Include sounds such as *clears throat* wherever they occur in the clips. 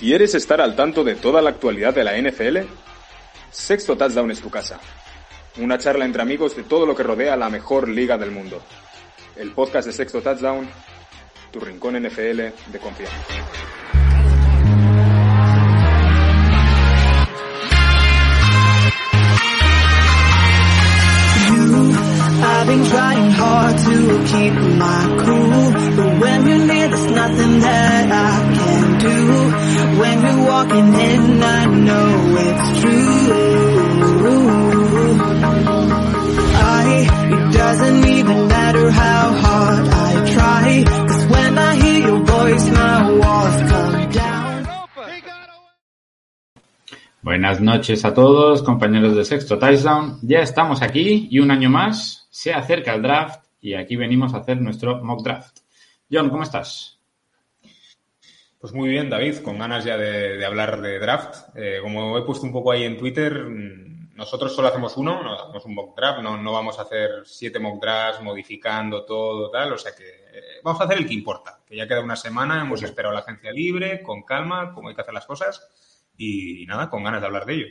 ¿Quieres estar al tanto de toda la actualidad de la NFL? Sexto Touchdown es tu casa. Una charla entre amigos de todo lo que rodea la mejor liga del mundo. El podcast de Sexto Touchdown, tu rincón NFL de confianza. Do. When you're walking in, I know it's true. I, it doesn't even matter how hard I try, cause when I hear your voice, my walls come down. Buenas noches a todos, compañeros de Sexto Touchdown. Ya estamos aquí y un año más se acerca el draft y aquí venimos a hacer nuestro mock draft. John, ¿cómo estás? Pues muy bien, David, con ganas ya de, de hablar de draft. Eh, como he puesto un poco ahí en Twitter, mm, nosotros solo hacemos uno, no hacemos un mock draft, no, no vamos a hacer siete mock drafts modificando todo, tal, o sea que eh, vamos a hacer el que importa, que ya queda una semana, hemos esperado la agencia libre, con calma, como hay que hacer las cosas y, y nada, con ganas de hablar de ello.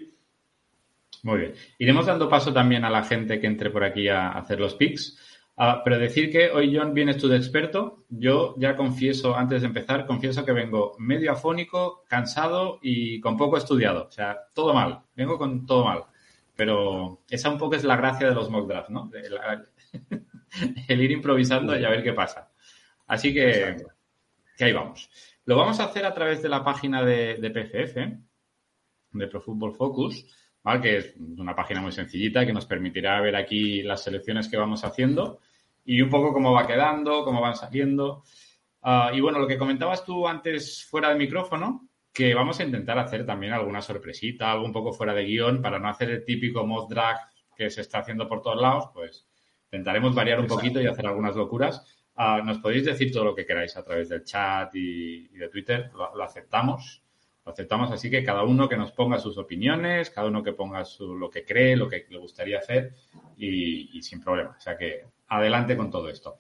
Muy bien. Iremos dando paso también a la gente que entre por aquí a hacer los picks. Ah, pero decir que hoy, John, vienes tú de experto. Yo ya confieso, antes de empezar, confieso que vengo medio afónico, cansado y con poco estudiado. O sea, todo mal. Vengo con todo mal. Pero esa un poco es la gracia de los mock drafts, ¿no? De la- *laughs* el ir improvisando y a ver qué pasa. Así que, que ahí vamos. Lo vamos a hacer a través de la página de, de PFF, de Pro Football Focus, ¿vale? que es una página muy sencillita que nos permitirá ver aquí las selecciones que vamos haciendo y un poco cómo va quedando, cómo van saliendo. Ah, y bueno, lo que comentabas tú antes fuera de micrófono, que vamos a intentar hacer también alguna sorpresita, algo un poco fuera de guion, para no hacer el típico mock draft que se está haciendo por todos lados, pues intentaremos variar un poquito y hacer algunas locuras. Ah, nos podéis decir todo lo que queráis a través del chat y, y de Twitter, lo, lo aceptamos. Lo aceptamos así que cada uno que nos ponga sus opiniones, cada uno que ponga su, lo que cree, lo que le gustaría hacer y, y sin problema. O sea que adelante con todo esto.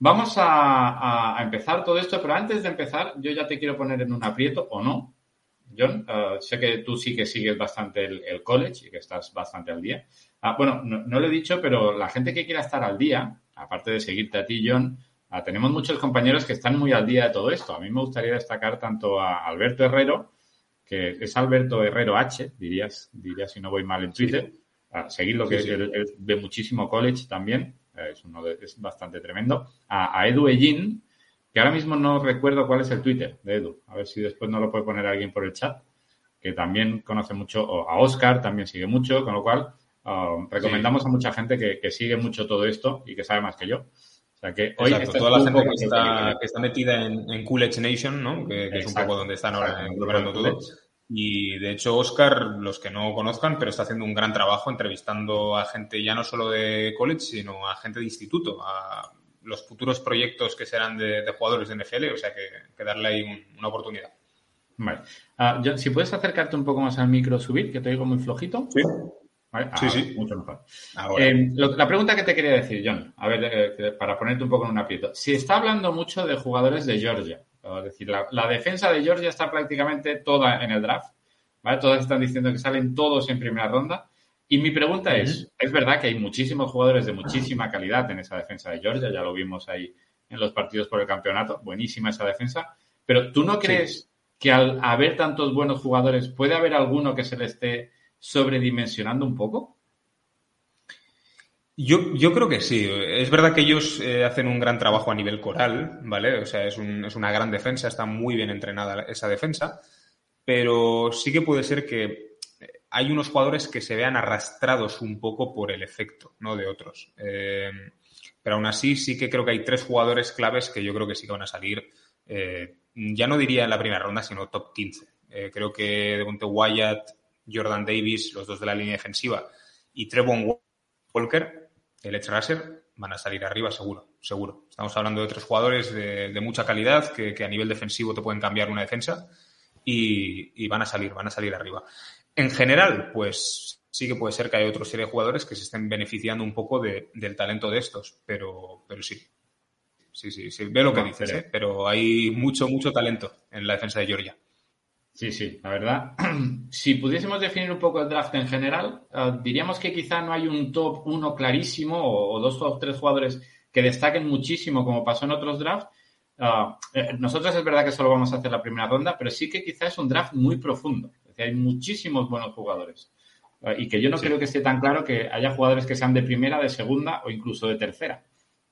Vamos a, empezar todo esto, pero antes de empezar, yo ya te quiero poner en un aprieto o no. John, eh, sé que tú sí que sigues bastante el, el college y que estás bastante al día. Ah, bueno, no, no lo he dicho, pero la gente que quiera estar al día, aparte de seguirte a ti, John, ah, tenemos muchos compañeros que están muy al día de todo esto. A mí me gustaría destacar tanto a Alberto Herrero, que es Alberto Herrero H, dirías, diría si no voy mal en Twitter. A seguir lo que Sí, sí. él, él ve muchísimo college también, es, uno de- es bastante tremendo. A, a Edu Ellín, que ahora mismo no recuerdo cuál es el Twitter de Edu. A ver si después no lo puede poner alguien por el chat, que también conoce mucho, o a Oscar también sigue mucho, con lo cual ah, recomendamos a mucha gente que, que sigue mucho todo esto y que sabe más que yo. O sea que hoy Exacto, este es toda la gente que está, que está metida en, en Cool Edge Nation, ¿no? Que, que es un poco donde están ahora Cool todo. Y de hecho, Oscar, los que no conozcan, pero está haciendo un gran trabajo entrevistando a gente ya no solo de college, sino a gente de instituto, a los futuros proyectos que serán de, de jugadores de NFL, o sea que, que darle ahí un- una oportunidad. Vale. Ah, John, si puedes acercarte un poco más al micro, subir, que te oigo muy flojito. Sí. Vale, Sí, sí. Mucho mejor. Ahora. Eh, lo- la pregunta que te quería decir, John, a ver, eh, para ponerte un poco en un aprieto. Se está hablando mucho de jugadores de Georgia. Es decir, la, la defensa de Georgia está prácticamente toda en el draft. ¿vale? Todas están diciendo que salen todos en primera ronda. Y mi pregunta es, es verdad que hay muchísimos jugadores de muchísima calidad en esa defensa de Georgia, ya lo vimos ahí en los partidos por el campeonato, buenísima esa defensa, pero ¿tú no crees que al haber tantos buenos jugadores puede haber alguno que se le esté sobredimensionando un poco? Yo, yo creo que sí. Es verdad que ellos eh, hacen un gran trabajo a nivel coral, ¿vale? O sea, es, un- es una gran defensa, está muy bien entrenada esa defensa, pero sí que puede ser que hay unos jugadores que se vean arrastrados un poco por el efecto, ¿no? De otros. Eh, pero aún así sí que creo que hay tres jugadores claves que yo creo que sí que van a salir, eh, ya no diría en la primera ronda, sino top 15. Eh, creo que Devonte Wyatt, Jordan Davis, los dos de la línea defensiva, y Trevon Walker, el edge rusher, van a salir arriba seguro, seguro. Estamos hablando de tres jugadores de, de mucha calidad que, que, a nivel defensivo te pueden cambiar una defensa y, y, van a salir, van a salir arriba. En general, pues sí que puede ser que hay otra serie de jugadores que se estén beneficiando un poco de, del talento de estos, pero, pero sí. Sí, sí, sí, ve lo que dices, ¿eh? pero hay mucho, mucho talento en la defensa de Georgia. Sí, sí, la verdad. *clears throat* Si pudiésemos definir un poco el draft en general, uh, diríamos que quizá no hay un top uno clarísimo o, o, dos o tres jugadores que destaquen muchísimo como pasó en otros drafts. Uh, eh, nosotros es verdad que solo vamos a hacer la primera ronda, pero sí que quizá es un draft muy profundo. Es decir, hay muchísimos buenos jugadores. Uh, y que yo no sí. creo que esté tan claro que haya jugadores que sean de primera, de segunda o incluso de tercera.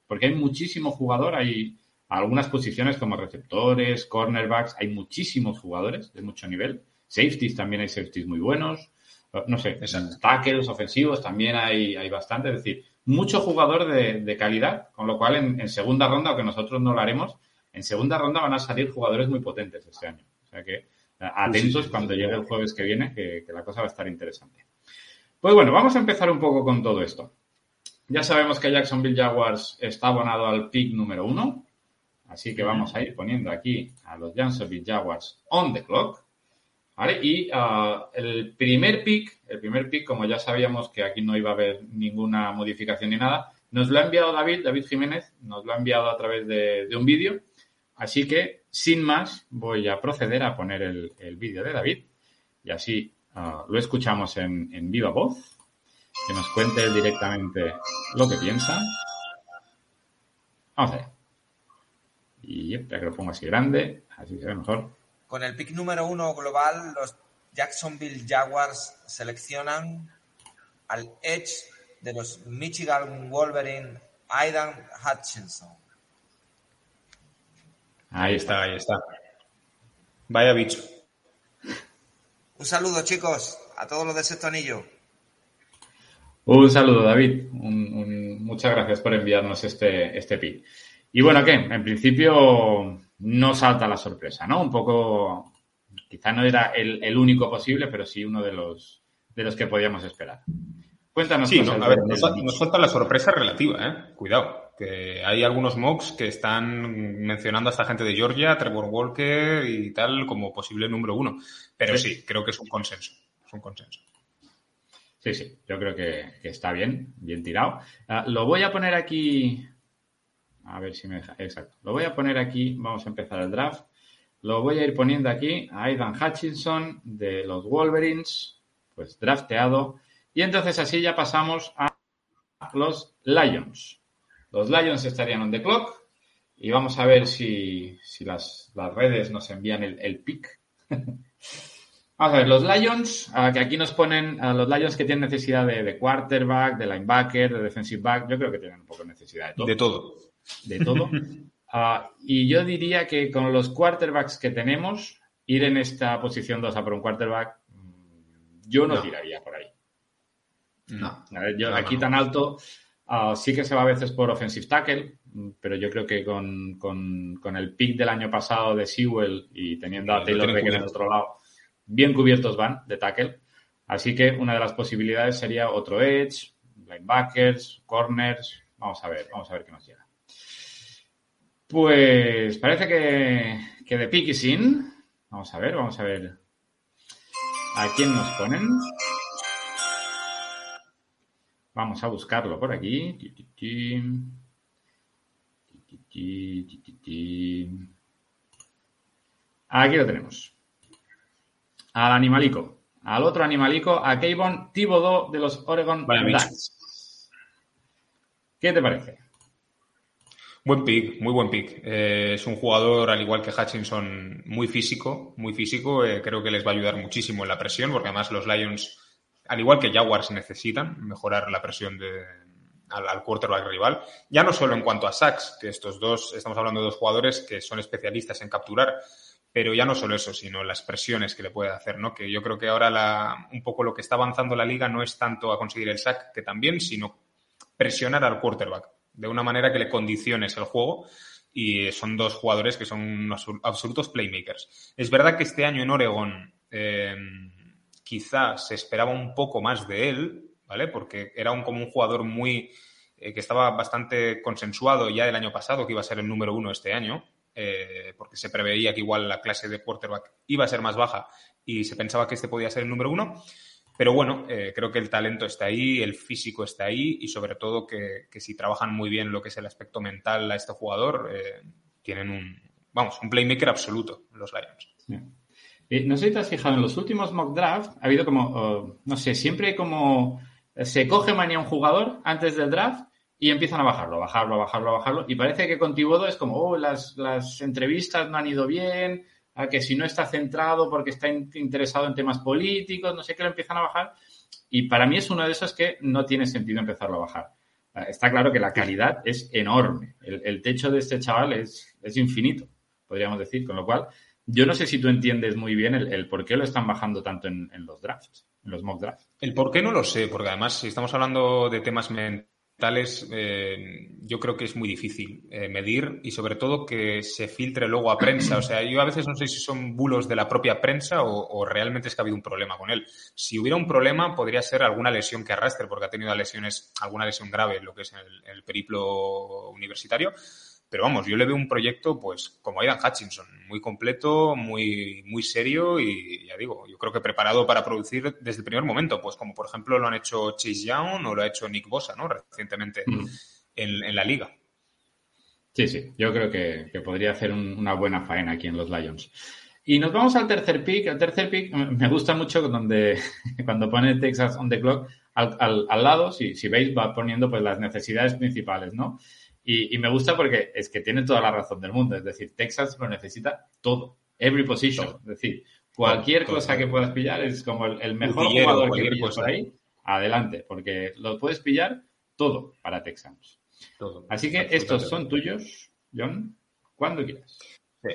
Porque hay muchísimo jugador, hay algunas posiciones como receptores, cornerbacks, hay muchísimos jugadores de mucho nivel. Safeties también hay safeties muy buenos. No sé, tackles ofensivos también hay, hay bastante. Es decir, mucho jugador de, de calidad, con lo cual en, en, segunda ronda, aunque nosotros no lo haremos, en segunda ronda van a salir jugadores muy potentes este año. O sea que atentos sí, sí, cuando llegue el jueves que viene, que, que la cosa va a estar interesante. Pues bueno, vamos a empezar un poco con todo esto. Ya sabemos que Jacksonville Jaguars está abonado al pick número uno, Así que vamos a ir poniendo aquí a los Jacksonville Jaguars on the clock. ¿Vale? Y uh, el primer pick, el primer pick, como ya sabíamos que aquí no iba a haber ninguna modificación ni nada, nos lo ha enviado David, David Jiménez, nos lo ha enviado a través de, de un vídeo. Así que, sin más, voy a proceder a poner el, el vídeo de David y así uh, lo escuchamos en, en viva voz, que nos cuente directamente lo que piensa. Vamos a ver. Y ya que lo pongo así grande, así se ve mejor. Con el pick número uno global, los Jacksonville Jaguars seleccionan al edge de los Michigan Wolverine, Aidan Hutchinson. Ahí está, ahí está. Vaya bicho. Un saludo, chicos, a todos los de Sexto Anillo. Un saludo, David. Un, un, muchas gracias por enviarnos este, este pick. Y bueno, ¿qué? En principio no salta la sorpresa, ¿no? Un poco, quizá no era el, el único posible, pero sí uno de los, de los que podíamos esperar. Cuéntanos. Sí, no, a ver, nos, nos, falta la sorpresa relativa, ¿eh? Cuidado, que hay algunos mocks que están mencionando a esta gente de Georgia, Trevor Walker y tal como posible número uno. Pero sí, sí creo que es un consenso. Es un consenso. Sí, sí, yo creo que, que está bien, bien tirado. Uh, lo voy a poner aquí a ver si me deja. Exacto. Lo voy a poner aquí. Vamos a empezar el draft. Lo voy a ir poniendo aquí a Aidan Hutchinson de los Wolverines, pues drafteado. Y entonces así ya pasamos a los Lions. Los Lions estarían on the clock. Y vamos a ver si, si las, las, redes nos envían el, pick. *laughs* Vamos a ver, los Lions, que aquí nos ponen los Lions que tienen necesidad de, de, quarterback, de linebacker, de defensive back, yo creo que tienen un poco de necesidad de todo. De todo de todo. Uh, *laughs* y yo diría que con los quarterbacks que tenemos, ir en esta posición 2 a por un quarterback, yo no, no. tiraría por ahí. No. A ver, yo, no, aquí tan alto, uh, sí que se va a veces por offensive tackle, pero yo creo que con, con, con el pick del año pasado de Sewell y teniendo a Taylor Beck en el otro lado, bien cubiertos van de tackle. Así que una de las posibilidades sería otro edge, linebackers, corners. Vamos a ver, vamos a ver qué nos llega. Pues parece que, que de pick is in. Vamos a ver, vamos a ver a quién nos ponen. Vamos a buscarlo por aquí. Aquí lo tenemos. Al animalico. Al otro animalico, a Kayvon Thibodeau de los Oregon Ducks. ¿Qué te parece? Buen pick, muy buen pick. Eh, es un jugador, al igual que Hutchinson, muy físico, muy físico. Eh, creo que les va a ayudar muchísimo en la presión, porque además los Lions, al igual que Jaguars, necesitan mejorar la presión de, al, al quarterback rival. Ya no solo en cuanto a sacks, que estos dos, estamos hablando de dos jugadores que son especialistas en capturar, pero ya no solo eso, sino las presiones que le puede hacer, ¿no? Que yo creo que ahora la, un poco lo que está avanzando la liga no es tanto a conseguir el sack, que también, sino presionar al quarterback de una manera que le condiciones el juego y son dos jugadores que son absolutos playmakers. Es verdad que este año en Oregon eh, quizás se esperaba un poco más de él, ¿vale? Porque era un, como un jugador muy eh, que estaba bastante consensuado ya el año pasado, que iba a ser el número uno este año, eh, porque se preveía que igual la clase de quarterback iba a ser más baja y se pensaba que este podía ser el número uno. Pero bueno, eh, creo que el talento está ahí, el físico está ahí y sobre todo que, si trabajan muy bien lo que es el aspecto mental a este jugador, tienen un, vamos, un playmaker absoluto los Lions. no sé si te has fijado, en los últimos mock draft ha habido como, oh, no sé, siempre como se coge manía un jugador antes del draft y empiezan a bajarlo, bajarlo, bajarlo, bajarlo. Y parece que con Tibodo es como, oh, las, las entrevistas no han ido bien, a que si no está centrado porque está interesado en temas políticos, no sé qué, lo empiezan a bajar. Y para mí es uno de esos que no tiene sentido empezarlo a bajar. Ah, está claro que la calidad es enorme. El, techo de este chaval es, es, infinito, podríamos decir. Con lo cual, yo no sé si tú entiendes muy bien el, por qué lo están bajando tanto en, en los drafts, en los mock drafts. El por qué no lo sé, porque además, si estamos hablando de temas mentales, tales, eh, yo creo que es muy difícil eh, medir y sobre todo que se filtre luego a prensa. O sea, yo a veces no sé si son bulos de la propia prensa o, realmente es que ha habido un problema con él. Si hubiera un problema, podría ser alguna lesión que arrastre, porque ha tenido lesiones, alguna lesión grave, lo que es el periplo universitario pero vamos, yo le veo un proyecto, pues, como Aidan Hutchinson, muy completo, muy, muy serio y, ya digo, yo creo que preparado para producir desde el primer momento, pues como por ejemplo lo han hecho Chase Young o lo ha hecho Nick Bosa, ¿no? Recientemente mm. en, la liga. Sí, sí, yo creo que, podría hacer una buena faena aquí en los Lions. Y nos vamos al tercer pick. El tercer pick me gusta mucho donde *laughs* cuando pone Texas on the clock, al, al, lado, si, si veis, va poniendo pues las necesidades principales, ¿no? Y, me gusta porque es que tiene toda la razón del mundo. Es decir, Texas lo necesita todo. Every position. Es decir, cualquier cosa que puedas pillar es como el, mejor jugador que pilles por ahí. Adelante, porque lo puedes pillar todo para Texans. Así que estos son tuyos, John, cuando quieras. Sí.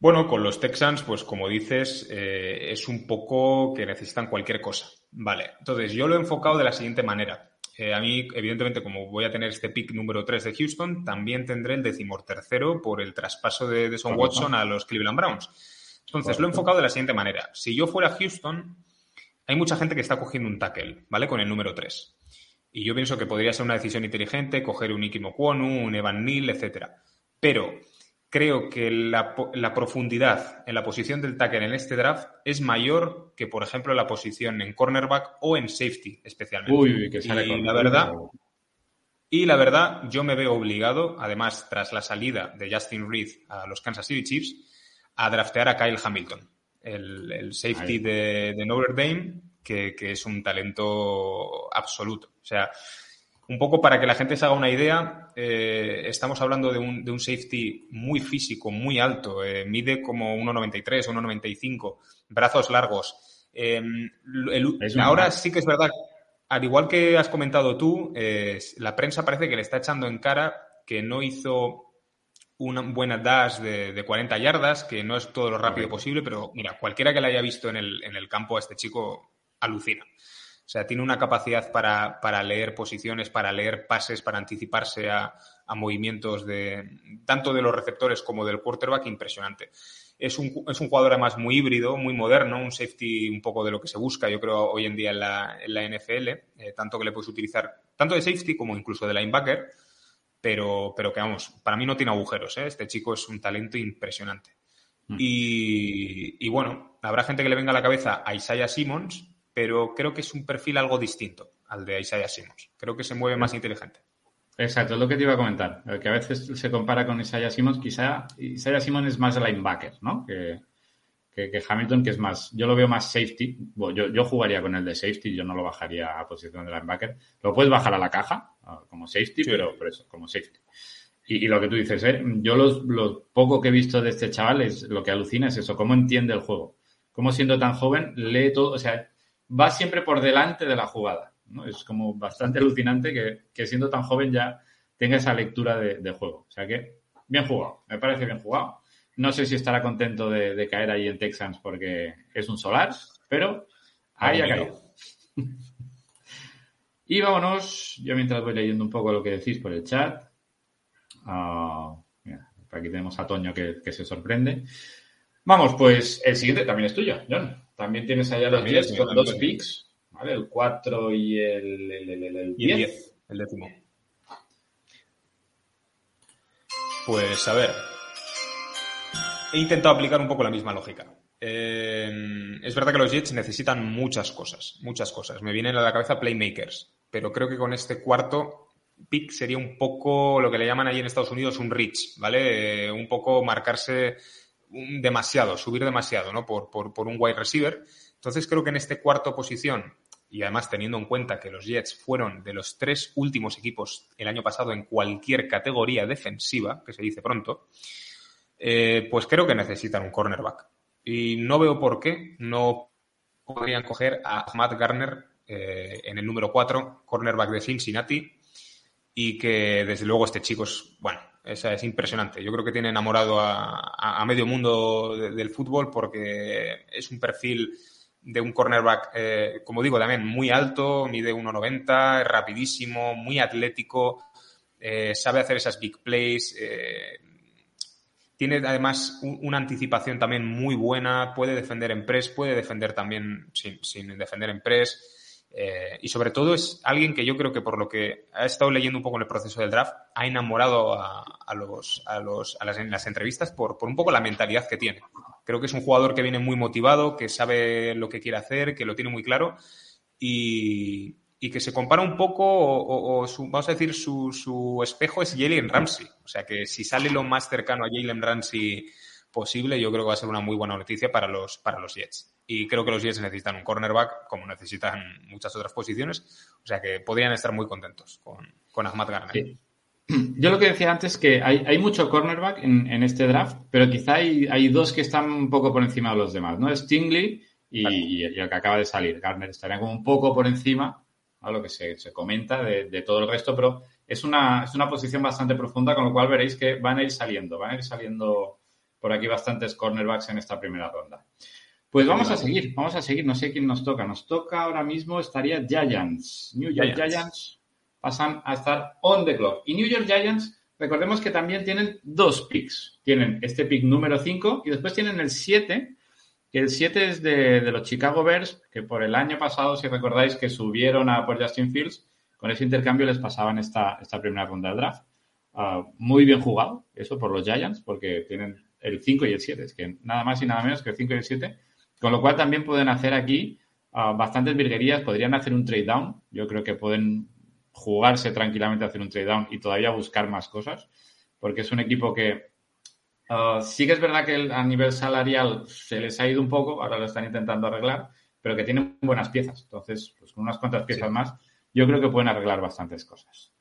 Bueno, con los Texans, pues como dices, eh, es un poco que necesitan cualquier cosa. Vale, entonces yo lo he enfocado de la siguiente manera. Eh, a mí, evidentemente, como voy a tener este pick número 3 de Houston, también tendré el decimotercero por el traspaso de, de Son Watson a los Cleveland Browns. Entonces, lo he enfocado de la siguiente manera. Si yo fuera Houston, hay mucha gente que está cogiendo un tackle, ¿vale? Con el número 3. Y yo pienso que podría ser una decisión inteligente coger un Ikimo Kwonu, un Evan Neal, etcétera. Pero creo que la, profundidad en la posición del tackle en este draft es mayor que, por ejemplo, la posición en cornerback o en safety, especialmente. Uy, que sale y la verdad, y la verdad, yo me veo obligado, además, tras la salida de Justin Reed a los Kansas City Chiefs, a draftear a Kyle Hamilton, el, safety de, Notre Dame, que, que es un talento absoluto. O sea, un poco para que la gente se haga una idea, eh, estamos hablando de un, de un, safety muy físico, muy alto, eh, mide como 1,93, 1,95, brazos largos. Em, ahora sí que es verdad, al igual que has comentado tú, eh, la prensa parece que le está echando en cara que no hizo una buena dash de, 40 yardas, que no es todo lo rápido posible, pero mira, cualquiera que la haya visto en el, en el campo a este chico alucina. O sea, tiene una capacidad para, para leer posiciones, para leer pases, para anticiparse a, a, movimientos de tanto de los receptores como del quarterback impresionante. Es un, es un jugador además muy híbrido, muy moderno, un safety un poco de lo que se busca, yo creo, hoy en día en la, en la NFL, eh, tanto que le puedes utilizar tanto de safety como incluso de linebacker, pero, pero que vamos, para mí no tiene agujeros, ¿eh? este chico es un talento impresionante. Mm. Y, y, bueno, habrá gente que le venga a la cabeza a Isaiah Simmons, pero creo que es un perfil algo distinto al de Isaiah Simmons. Creo que se mueve más inteligente. Exacto, es lo que te iba a comentar. Que a veces se compara con Isaiah Simmons. Quizá Isaiah Simmons es más linebacker, ¿no? Que, que, Hamilton, que es más. Yo lo veo más safety. yo, yo, jugaría con el de safety, yo no lo bajaría a posición de linebacker. Lo puedes bajar a la caja como safety, pero por eso, como safety. Y, lo que tú dices, ¿eh? yo lo poco que he visto de este chaval es lo que alucina es eso, cómo entiende el juego. Cómo siendo tan joven lee todo, o sea, va siempre por delante de la jugada. ¿no? Es como bastante alucinante que, siendo tan joven ya tenga esa lectura de, juego. O sea que, bien jugado, me parece bien jugado. No sé si estará contento de, caer ahí en Texans porque es un solar, pero ahí ha caído. *laughs* Y vámonos, yo mientras voy leyendo un poco lo que decís por el chat. Ah, mira, aquí tenemos a Toño que, que se sorprende. Vamos, pues el siguiente también es tuyo, John. También tienes allá los También 10 es mío, con dos picks, ¿vale? El 4 y el, el, el, el- el Y el 10. 10, el décimo. Pues a ver. He intentado aplicar un poco la misma lógica. Eh, es verdad que los Jets necesitan muchas cosas, muchas cosas. Me vienen a la cabeza playmakers, pero creo que con este cuarto pick sería un poco lo que le llaman allí en Estados Unidos un reach, ¿vale? Eh, un poco marcarse demasiado, subir demasiado, ¿no? Por, por, por un wide receiver. Entonces creo que en este cuarto posición, y además teniendo en cuenta que los Jets fueron de los tres últimos equipos el año pasado en cualquier categoría defensiva, que se dice pronto, eh, pues creo que necesitan un cornerback. Y no veo por qué no podrían coger a Matt Garner eh, en el número 4, cornerback de Cincinnati, y que desde luego este chico es, bueno, es, es impresionante. Yo creo que tiene enamorado a, a- medio mundo de- del fútbol porque es un perfil de un cornerback, eh, como digo, también muy alto, mide 1,90, es rapidísimo, muy atlético, eh, sabe hacer esas big plays, eh, tiene además un- una anticipación también muy buena, puede defender en press, puede defender también sin, sin defender en press. Eh, y sobre todo es alguien que yo creo que por lo que ha estado leyendo un poco en el proceso del draft, ha enamorado a, los, a, los, a las, en las entrevistas por, por un poco la mentalidad que tiene. Creo que es un jugador que viene muy motivado, que sabe lo que quiere hacer, que lo tiene muy claro y, y que se compara un poco, o su- vamos a decir, su, su espejo es Jalen Ramsey. O sea que si sale lo más cercano a Jalen Ramsey posible, yo creo que va a ser una muy buena noticia para los, para los Jets. Y creo que los Jets necesitan un cornerback, como necesitan muchas otras posiciones. O sea que podrían estar muy contentos con, con Ahmad Garner. Sí. *clears throat* Yo lo que decía antes es que hay, hay mucho cornerback en, en este draft, pero quizá hay, hay dos que están un poco por encima de los demás, ¿no? Stingley y, y el que acaba de salir. Garner estaría como un poco por encima a lo que se, se comenta de, de todo el resto, pero es una, es una posición bastante profunda, con lo cual veréis que van a ir saliendo, van a ir saliendo por aquí bastantes cornerbacks en esta primera ronda. Pues vamos a seguir, vamos a seguir, no sé quién nos toca. Nos toca ahora mismo, estaría Giants. New York Giants. Giants pasan a estar on the clock. Y New York Giants, recordemos que también tienen dos picks. Tienen este pick número 5 y después tienen el 7, que el 7 es de, de los Chicago Bears, que por el año pasado, si recordáis, que subieron a por Justin Fields, con ese intercambio les pasaban esta, esta primera ronda del draft. Ah, muy bien jugado, eso por los Giants, porque tienen el 5 y el 7, es que nada más y nada menos que el 5 y el 7, con lo cual también pueden hacer aquí ah, bastantes virguerías, podrían hacer un trade down, yo creo que pueden jugarse tranquilamente a hacer un trade down y todavía buscar más cosas, porque es un equipo que ah, sí que es verdad que el- a nivel salarial se les ha ido un poco, ahora lo están intentando arreglar, pero que tienen buenas piezas, entonces pues con unas cuantas piezas Sí. más yo creo que pueden arreglar bastantes cosas.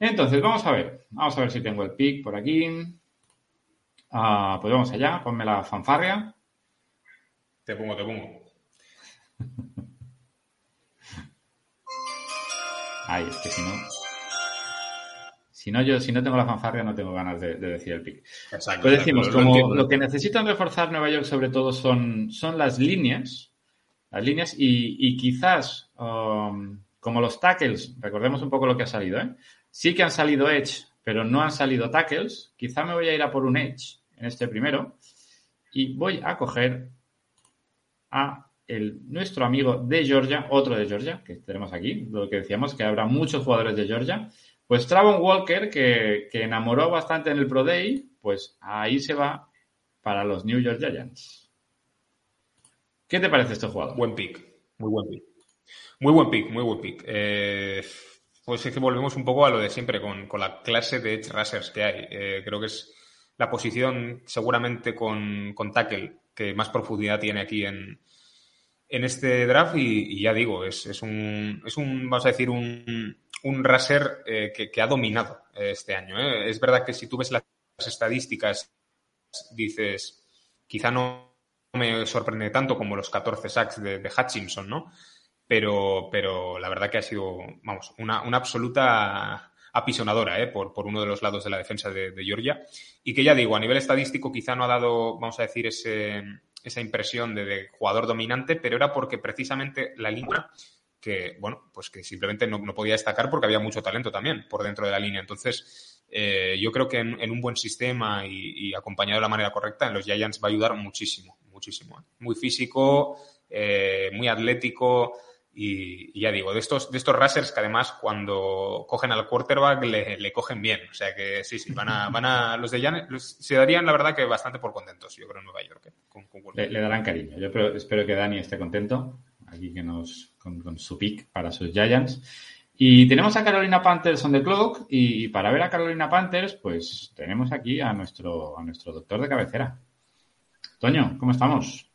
Entonces, vamos a ver. Vamos a ver si tengo el pick por aquí. Ah, pues vamos allá. Ponme la fanfarria. Te pongo, te pongo. Ay, es que si no. Si no, yo, si no tengo la fanfarria, no tengo ganas de, de decir el pick. Exacto. Pues decimos, Lo- lo como entiendo. lo que necesitan reforzar Nueva York sobre todo son, son las líneas, las líneas y, y quizás um, como los tackles, recordemos un poco lo que ha salido, ¿eh? sí que han salido edge, pero no han salido tackles, quizá me voy a ir a por un edge en este primero y voy a coger a el, nuestro amigo de Georgia, otro de Georgia, que tenemos aquí, lo que decíamos, que habrá muchos jugadores de Georgia. Pues Travon Walker, que, que enamoró bastante en el Pro Day, pues ahí se va para los New York Giants. ¿Qué te parece este jugador? Buen pick, muy buen pick. Muy buen pick, muy buen pick. Eh, pues es que volvemos un poco a lo de siempre con, con la clase de edge rushers que hay. Eh, creo que es la posición seguramente con, con tackle que más profundidad tiene aquí en, en este draft y, ya digo, es, es, un, es un, vamos a decir, un, un raser eh, que, que ha dominado eh, este año. ¿eh? Es verdad que si tú ves las estadísticas, dices, quizá no me sorprende tanto como los 14 sacks de, de Hutchinson, ¿no? Pero, pero la verdad que ha sido, vamos, una, una absoluta apisonadora ¿eh? por, por uno de los lados de la defensa de, Georgia. Y que ya digo, a nivel estadístico quizá no ha dado, vamos a decir, ese, esa impresión de, jugador dominante, pero era porque precisamente la línea que, bueno, pues que simplemente no, no podía destacar porque había mucho talento también por dentro de la línea. Entonces, eh, yo creo que en, un buen sistema y, acompañado de la manera correcta, en los Giants va a ayudar muchísimo, muchísimo. ¿eh? Muy físico, muy atlético y, y, ya digo, de estos, de estos rushers que además cuando cogen al quarterback le, le cogen bien. O sea que sí, sí, van a, *laughs* van a los de Giants los, se darían la verdad que bastante por contentos, yo creo, en Nueva York. ¿eh? Con, con le, le, darán cariño. Yo espero, espero que Dani esté contento aquí que nos, con, con su pick para sus Giants. Y tenemos a Carolina Panthers on the clock y para ver a Carolina Panthers, pues tenemos aquí a nuestro, a nuestro doctor de cabecera. Toño, ¿cómo estamos?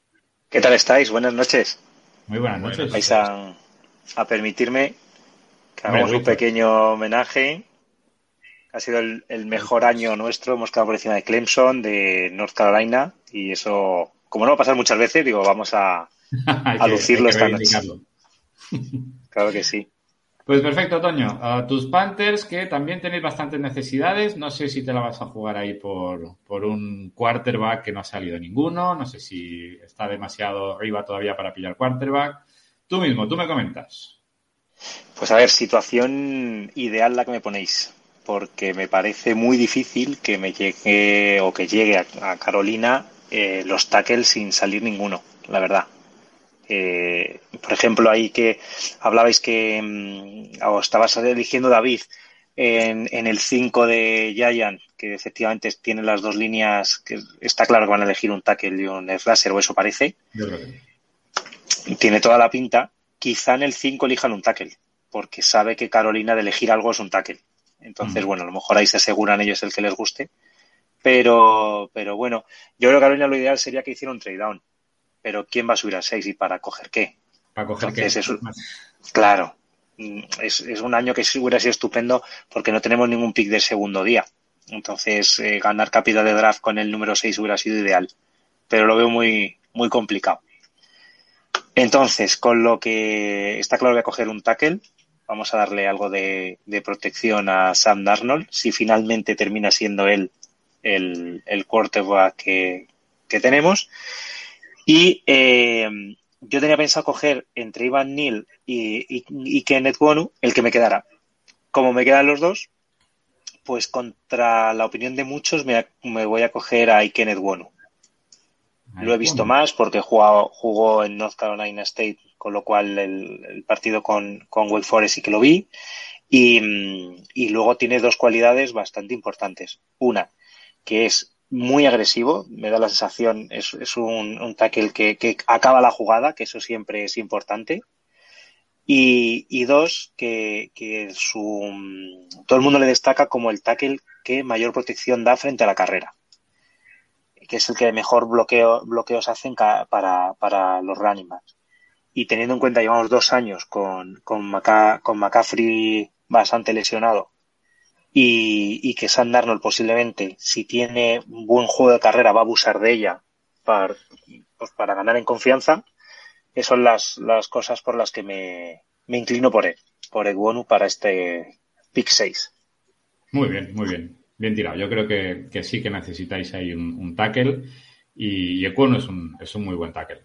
¿Qué tal estáis? Buenas noches. Muy buenas noches. Vais a, a permitirme que hagamos un pequeño homenaje. Ha sido el, el, mejor año nuestro. Hemos quedado por encima de Clemson, de North Carolina y eso, como no va a pasar muchas veces, digo, vamos a, *laughs* a lucirlo esta noche. Claro que sí. Pues perfecto, Toño. Tus Panthers, que también tenéis bastantes necesidades. No sé si te la vas a jugar ahí por, por, un quarterback que no ha salido ninguno. No sé si está demasiado arriba todavía para pillar quarterback. Tú mismo, tú me comentas. Pues a ver, situación ideal la que me ponéis. Porque me parece muy difícil que me llegue o que llegue a, a Carolina eh, los tackles sin salir ninguno, la verdad. Eh, por ejemplo, ahí que hablabais que mmm, o estabas eligiendo David en, en el 5 de Giant, que efectivamente tiene las dos líneas, que está claro que van a elegir un tackle y un flasher, o eso parece. Tiene toda la pinta. Quizá en el 5 elijan un tackle, porque sabe que Carolina de elegir algo es un tackle. Entonces, mm. bueno, a lo mejor ahí se aseguran ellos el que les guste. Pero, pero bueno, yo creo que Carolina lo ideal sería que hiciera un trade down pero ¿quién va a subir a 6 y para coger qué? Para coger Entonces, qué. Es, claro, es, es, un año que hubiera sido estupendo porque no tenemos ningún pick del segundo día. Entonces, eh, ganar capital de draft con el número 6 hubiera sido ideal, pero lo veo muy, muy complicado. Entonces, con lo que está claro voy a coger un tackle, vamos a darle algo de, de protección a Sam Darnold, si finalmente termina siendo él el, el quarterback que, que tenemos. Y eh, yo tenía pensado coger entre Ivan Neal y, y, y, Kenneth Wonu el que me quedara. Como me quedan los dos, pues contra la opinión de muchos me, me voy a coger a Kenneth Wonu. Lo he visto más porque jugó, jugó en North Carolina State, con lo cual el, el partido con, con Wake Forest sí que lo vi. Y, y luego tiene dos cualidades bastante importantes. Una, que es muy agresivo, me da la sensación, es, es un, un tackle que, que, acaba la jugada, que eso siempre es importante. Y, y dos, que, que su, todo el mundo le destaca como el tackle que mayor protección da frente a la carrera, que es el que mejor bloqueo, bloqueos hacen para, para los running. Y teniendo en cuenta, llevamos dos años con, con, Maca, con McCaffrey bastante lesionado y, y, que Sam Darnold posiblemente, si tiene un buen juego de carrera, va a abusar de ella para, pues para ganar en confianza. Esas son las, las cosas por las que me, me inclino por él, por Egwonu para este pick 6. Muy bien, muy bien. Bien tirado. Yo creo que, que sí que necesitáis ahí un, un tackle y, y es un, es un muy buen tackle.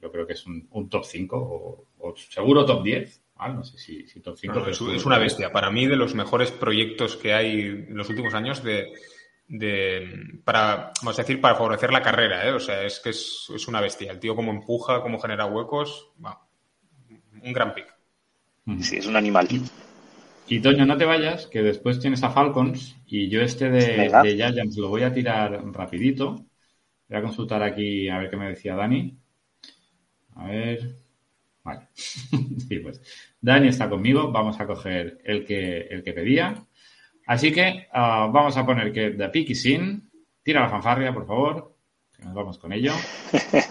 Yo creo que es un, top 5 o, o seguro top 10 No sé si, si top 5. No, es, es, una bestia. Para mí, de los mejores proyectos que hay en los últimos años de, de para, vamos a decir, para favorecer la carrera, ¿eh? O sea, es que es, es una bestia. El tío cómo empuja, cómo genera huecos, va. Un gran pick. Sí, es un animal. Y, y, Toño, no te vayas, que después tienes a Falcons y yo este de, de Giants lo voy a tirar rapidito. Voy a consultar aquí a ver qué me decía Dani. A ver. Vale. *laughs* sí, pues. Dani está conmigo, vamos a coger el que, el que pedía. Así que uh, vamos a poner que The Pick is in. Tira la fanfarria, por favor. Que nos vamos con ello. *laughs*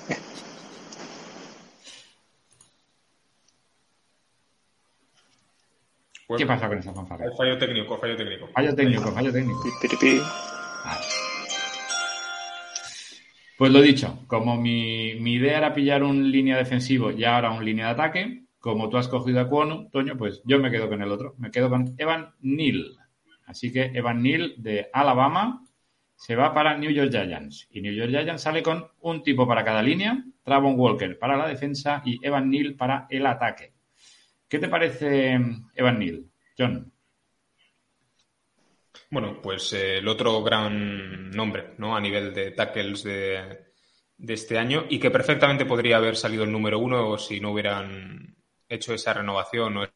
¿Qué pasa con esa fanfarria? Fallo técnico, fallo técnico. Fallo técnico, fallo técnico. Vale. Pues lo dicho, como mi, idea era pillar un línea defensivo y ahora un línea de ataque, como tú has cogido a Cuono, Toño, pues yo me quedo con el otro. Me quedo con Evan Neal. Así que Evan Neal de Alabama se va para New York Giants. Y New York Giants sale con un tipo para cada línea, Travon Walker para la defensa y Evan Neal para el ataque. ¿Qué te parece Evan Neal, John? Bueno, pues eh, el otro gran nombre, ¿no? A nivel de tackles de, de este año y que perfectamente podría haber salido el número uno si no hubieran hecho esa renovación o esa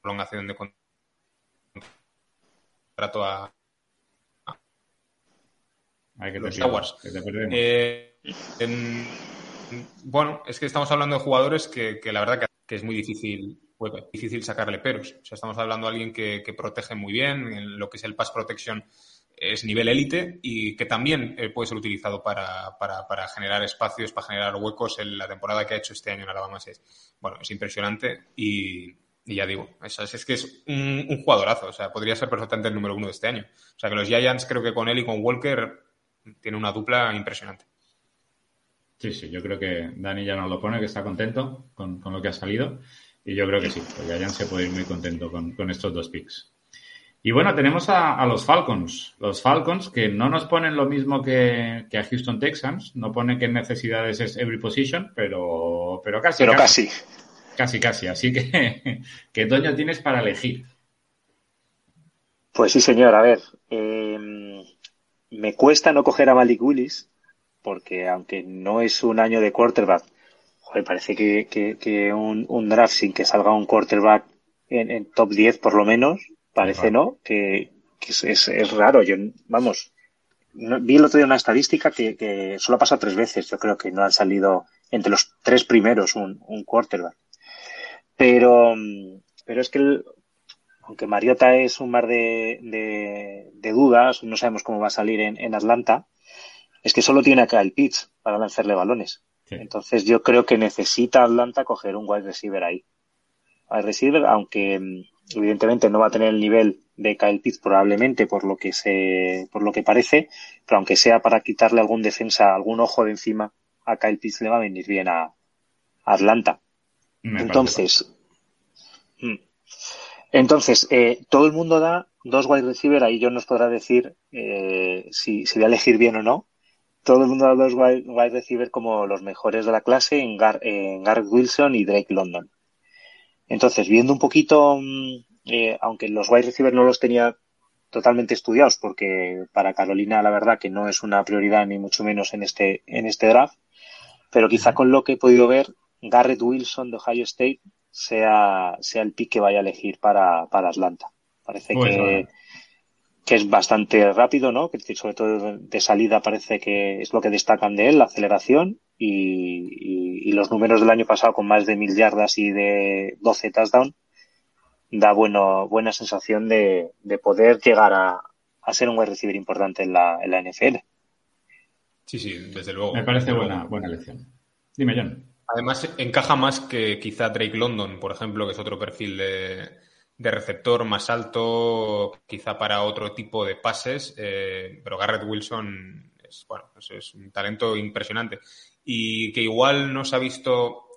prolongación de contrato a, Ay, que te los Jaguars. que te perdemos. Eh, bueno, es que estamos hablando de jugadores que, que la verdad que, que es muy difícil, difícil sacarle peros. O sea, estamos hablando de alguien que, que protege muy bien, en lo que es el pass protection es nivel élite y que también eh, puede ser utilizado para, para, para generar espacios, para generar huecos en la temporada que ha hecho este año en Alabama. Es, bueno, es impresionante y, y ya digo, es, es que es un, un jugadorazo. O sea, podría ser perfectamente el número uno de este año. O sea, que los Giants creo que con él y con Walker tiene una dupla impresionante. Sí, sí, yo creo que Dani ya nos lo pone, que está contento con, con lo que ha salido. Y yo creo que sí, porque Giants se puede ir muy contento con, con estos dos picks. Y bueno, tenemos a, a, los Falcons. Los Falcons que no nos ponen lo mismo que, que, a Houston Texans. No pone que necesidades es every position, pero, pero casi. Pero casi. Casi, casi. Así que, *laughs* ¿qué Toño tienes para elegir? Pues sí, señor. A ver, eh, me cuesta no coger a Malik Willis, porque aunque no es un año de quarterback, joder, parece que, que, que un, un, draft sin que salga un quarterback en, en top 10 por lo menos, parece, ¿no? Que, que es, es, es, raro. Yo, vamos, no, vi el otro día una estadística que, que solo ha pasado tres veces. Yo creo que no han salido entre los tres primeros un, un quarterback. Pero, pero es que el, aunque Mariota es un mar de, de, de, dudas, no sabemos cómo va a salir en, en, Atlanta, es que solo tiene acá el pitch para lanzarle balones. Sí. Entonces yo creo que necesita Atlanta coger un wide receiver ahí. Wide receiver, aunque evidentemente no va a tener el nivel de Kyle Pitts probablemente por lo que se, por lo que parece, pero aunque sea para quitarle algún defensa, algún ojo de encima a Kyle Pitts le va a venir bien a, a Atlanta. Me Entonces, mm. entonces eh, todo el mundo da dos wide receiver, ahí yo nos podrá decir eh, si, si voy a elegir bien o no. Todo el mundo da dos wide, wide receiver como los mejores de la clase en, Gar, en Garrett Wilson y Drake London. Entonces, viendo un poquito, eh, aunque los wide receivers no los tenía totalmente estudiados, porque para Carolina la verdad que no es una prioridad ni mucho menos en este, en este draft, pero quizá con lo que he podido ver, Garrett Wilson de Ohio State sea, sea el pick que vaya a elegir para, para Atlanta. Parece pues que. Que es bastante rápido, ¿no? Que sobre todo de salida parece que es lo que destacan de él, la aceleración y, y, y, los números del año pasado con más de mil yardas y de 12 touchdowns da bueno, buena sensación de, de poder llegar a, a, ser un wide receiver importante en la, en la NFL. Sí, sí, desde luego. Me parece buena, buena elección. Dime, John. Además, encaja más que quizá Drake London, por ejemplo, que es otro perfil de, de receptor más alto, quizá para otro tipo de pases, eh, pero Garrett Wilson es, bueno, es, es un talento impresionante y que igual no se ha visto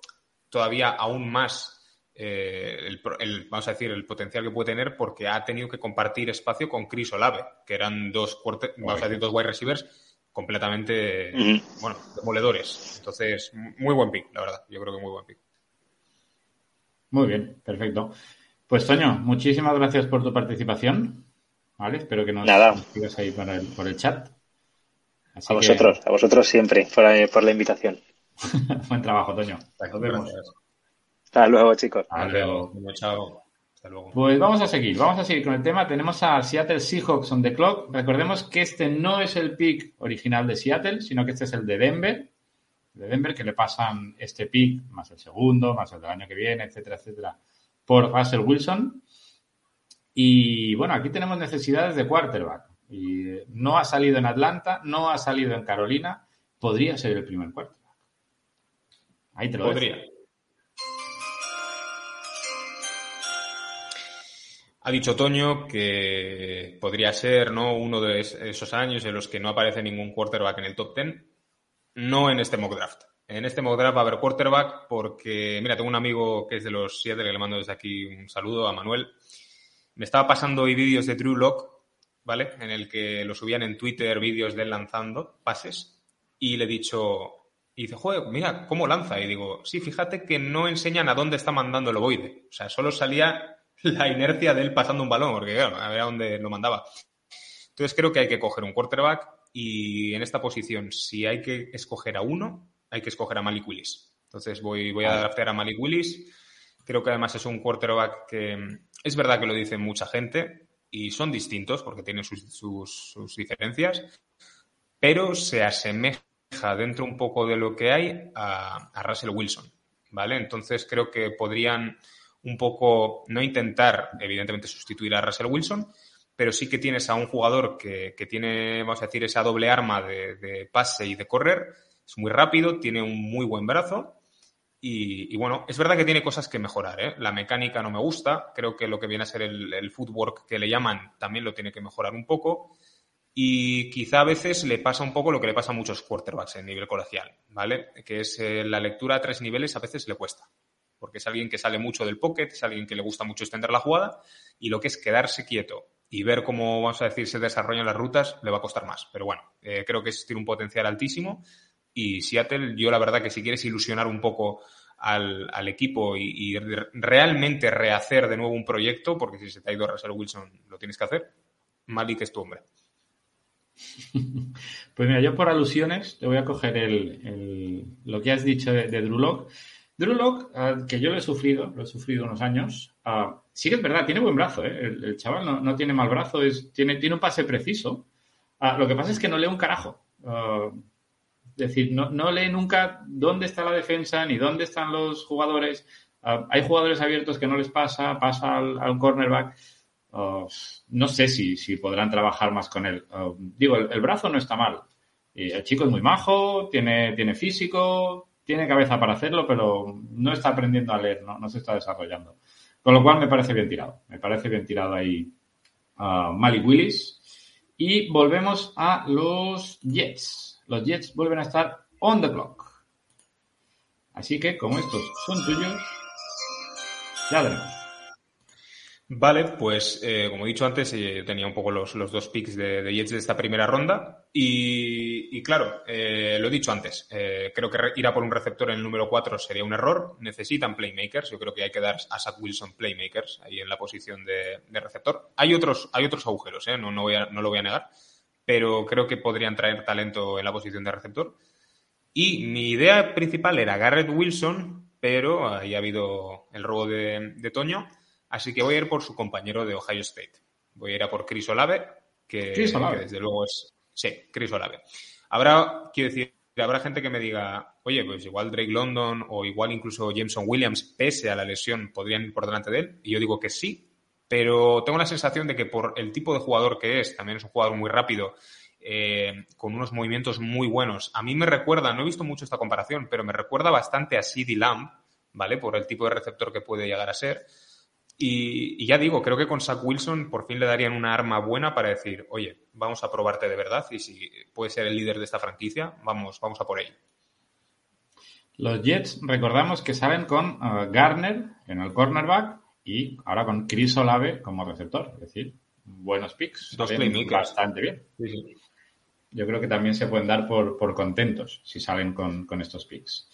todavía aún más eh, el, el, vamos a decir, el potencial que puede tener porque ha tenido que compartir espacio con Chris Olave, que eran dos, vamos a decir, dos wide receivers completamente, bueno, demoledores. Entonces, muy buen pick, la verdad. Yo creo que muy buen pick. Muy bien, perfecto. Pues, Toño, muchísimas gracias por tu participación. ¿Vale? Espero que nos, Nada. sigas ahí para el, por el chat. Así a vosotros, que... a vosotros siempre, por, por la invitación. *laughs* Buen trabajo, Toño. Nos vemos. Hasta luego, chicos. Hasta luego. Chao. Hasta luego. Pues vamos a seguir, vamos a seguir con el tema. Tenemos a Seattle Seahawks on the clock. Recordemos que este no es el pick original de Seattle, sino que este es el de Denver. De Denver, que le pasan este pick, más el segundo, más el del año que viene, etcétera, etcétera, por Russell Wilson. Y bueno, aquí tenemos necesidades de quarterback. Y no ha salido en Atlanta, no ha salido en Carolina. Podría ser el primer quarterback. Ahí te lo Podría. Ha dicho Toño que podría ser ¿no? uno de esos años en los que no aparece ningún quarterback en el top 10. No en este mock draft. En este mock draft va a haber quarterback porque, mira, tengo un amigo que es de los siete, que le mando desde aquí un saludo a Manuel. Me estaba pasando hoy vídeos de Drew Lock, ¿vale? En el que lo subían en Twitter vídeos de él lanzando pases. Y le he dicho, Y dice, joder, mira cómo lanza. Y digo, sí, fíjate que no enseñan a dónde está mandando el ovoide. O sea, solo salía *laughs* la inercia de él pasando un balón, porque claro, a ver a dónde lo mandaba. Entonces creo que hay que coger un quarterback y en esta posición, si hay que escoger a uno, hay que escoger a Malik Willis. Entonces voy, voy a draftear a Malik Willis. Creo que además es un quarterback que es verdad que lo dice mucha gente y son distintos porque tienen sus, sus diferencias, pero se asemeja dentro un poco de lo que hay a, Russell Wilson, ¿vale? Entonces creo que podrían un poco no intentar, evidentemente, sustituir a Russell Wilson, pero sí que tienes a un jugador que, tiene, vamos a decir, esa doble arma de, pase y de correr, es muy rápido, tiene un muy buen brazo y, bueno, es verdad que tiene cosas que mejorar, ¿eh? La mecánica no me gusta, creo que lo que viene a ser el, footwork que le llaman también lo tiene que mejorar un poco y quizá a veces le pasa un poco lo que le pasa a muchos quarterbacks en nivel colegial, ¿vale? Que es eh, la lectura a tres niveles a veces le cuesta. Porque es alguien que sale mucho del pocket, es alguien que le gusta mucho extender la jugada y lo que es quedarse quieto y ver cómo, vamos a decir, se desarrollan las rutas le va a costar más. Pero bueno, eh, creo que es, tiene un potencial altísimo y Seattle, yo la verdad que si quieres ilusionar un poco al, equipo y, realmente rehacer de nuevo un proyecto, porque si se te ha ido Russell Wilson lo tienes que hacer, Malik es tu hombre. *laughs* Pues mira, yo por alusiones te voy a coger el, lo que has dicho de, de Drew Lock. Ah, que yo lo he sufrido, lo he sufrido unos años, uh, sí que es verdad, tiene buen brazo, ¿eh? el, chaval no, tiene mal brazo, es, tiene, tiene un pase preciso. Ah, lo que pasa es que no lee un carajo. Es decir, no, no, lee nunca dónde está la defensa ni dónde están los jugadores. hay jugadores abiertos que no les pasa, pasa al, cornerback. Oh, no sé si, si, podrán trabajar más con él. Oh, digo, el, brazo no está mal. El chico es muy majo, tiene, tiene físico, tiene cabeza para hacerlo, pero no está aprendiendo a leer, no, no se está desarrollando. Con lo cual me parece bien tirado. Me parece bien tirado ahí Malik Willis. Y volvemos a los Jets. Los Jets vuelven a estar on the clock. Así que, como estos son tuyos, ya veremos. Vale, pues eh, como he dicho antes, eh, tenía un poco los, dos picks de, Jets de esta primera ronda y, claro, eh, lo he dicho antes, creo que ir a por un receptor en el número 4 sería un error, necesitan playmakers, yo creo que hay que dar a Zach Wilson playmakers ahí en la posición de, receptor. Hay otros, hay otros agujeros, no, no, voy a, no lo voy a negar, pero creo que podrían traer talento en la posición de receptor. Y mi idea principal era Garrett Wilson, pero ahí ha habido el robo de, de Toño. Así que voy a ir por su compañero de Ohio State. Voy a ir a por Chris Olave, que, desde luego es. Sí, Chris Olave. Habrá, quiero decir, habrá gente que me diga, oye, pues igual Drake London o igual incluso Jameson Williams, pese a la lesión, podrían ir por delante de él. Y yo digo que sí, pero tengo la sensación de que por el tipo de jugador que es, también es un jugador muy rápido, eh, con unos movimientos muy buenos. A mí me recuerda, no he visto mucho esta comparación, pero me recuerda bastante a CD Lamb, ¿vale? Por el tipo de receptor que puede llegar a ser. Y, ya digo, creo que con Zach Wilson por fin le darían una arma buena para decir, oye, vamos a probarte de verdad y si puede ser el líder de esta franquicia, vamos, vamos a por ello. Los Jets, recordamos que salen con uh, Garner en el cornerback y ahora con Chris Olave como receptor. Es decir, buenos picks. Dos. Bastante bien. Yo creo que también se pueden dar por, contentos si salen con, estos picks.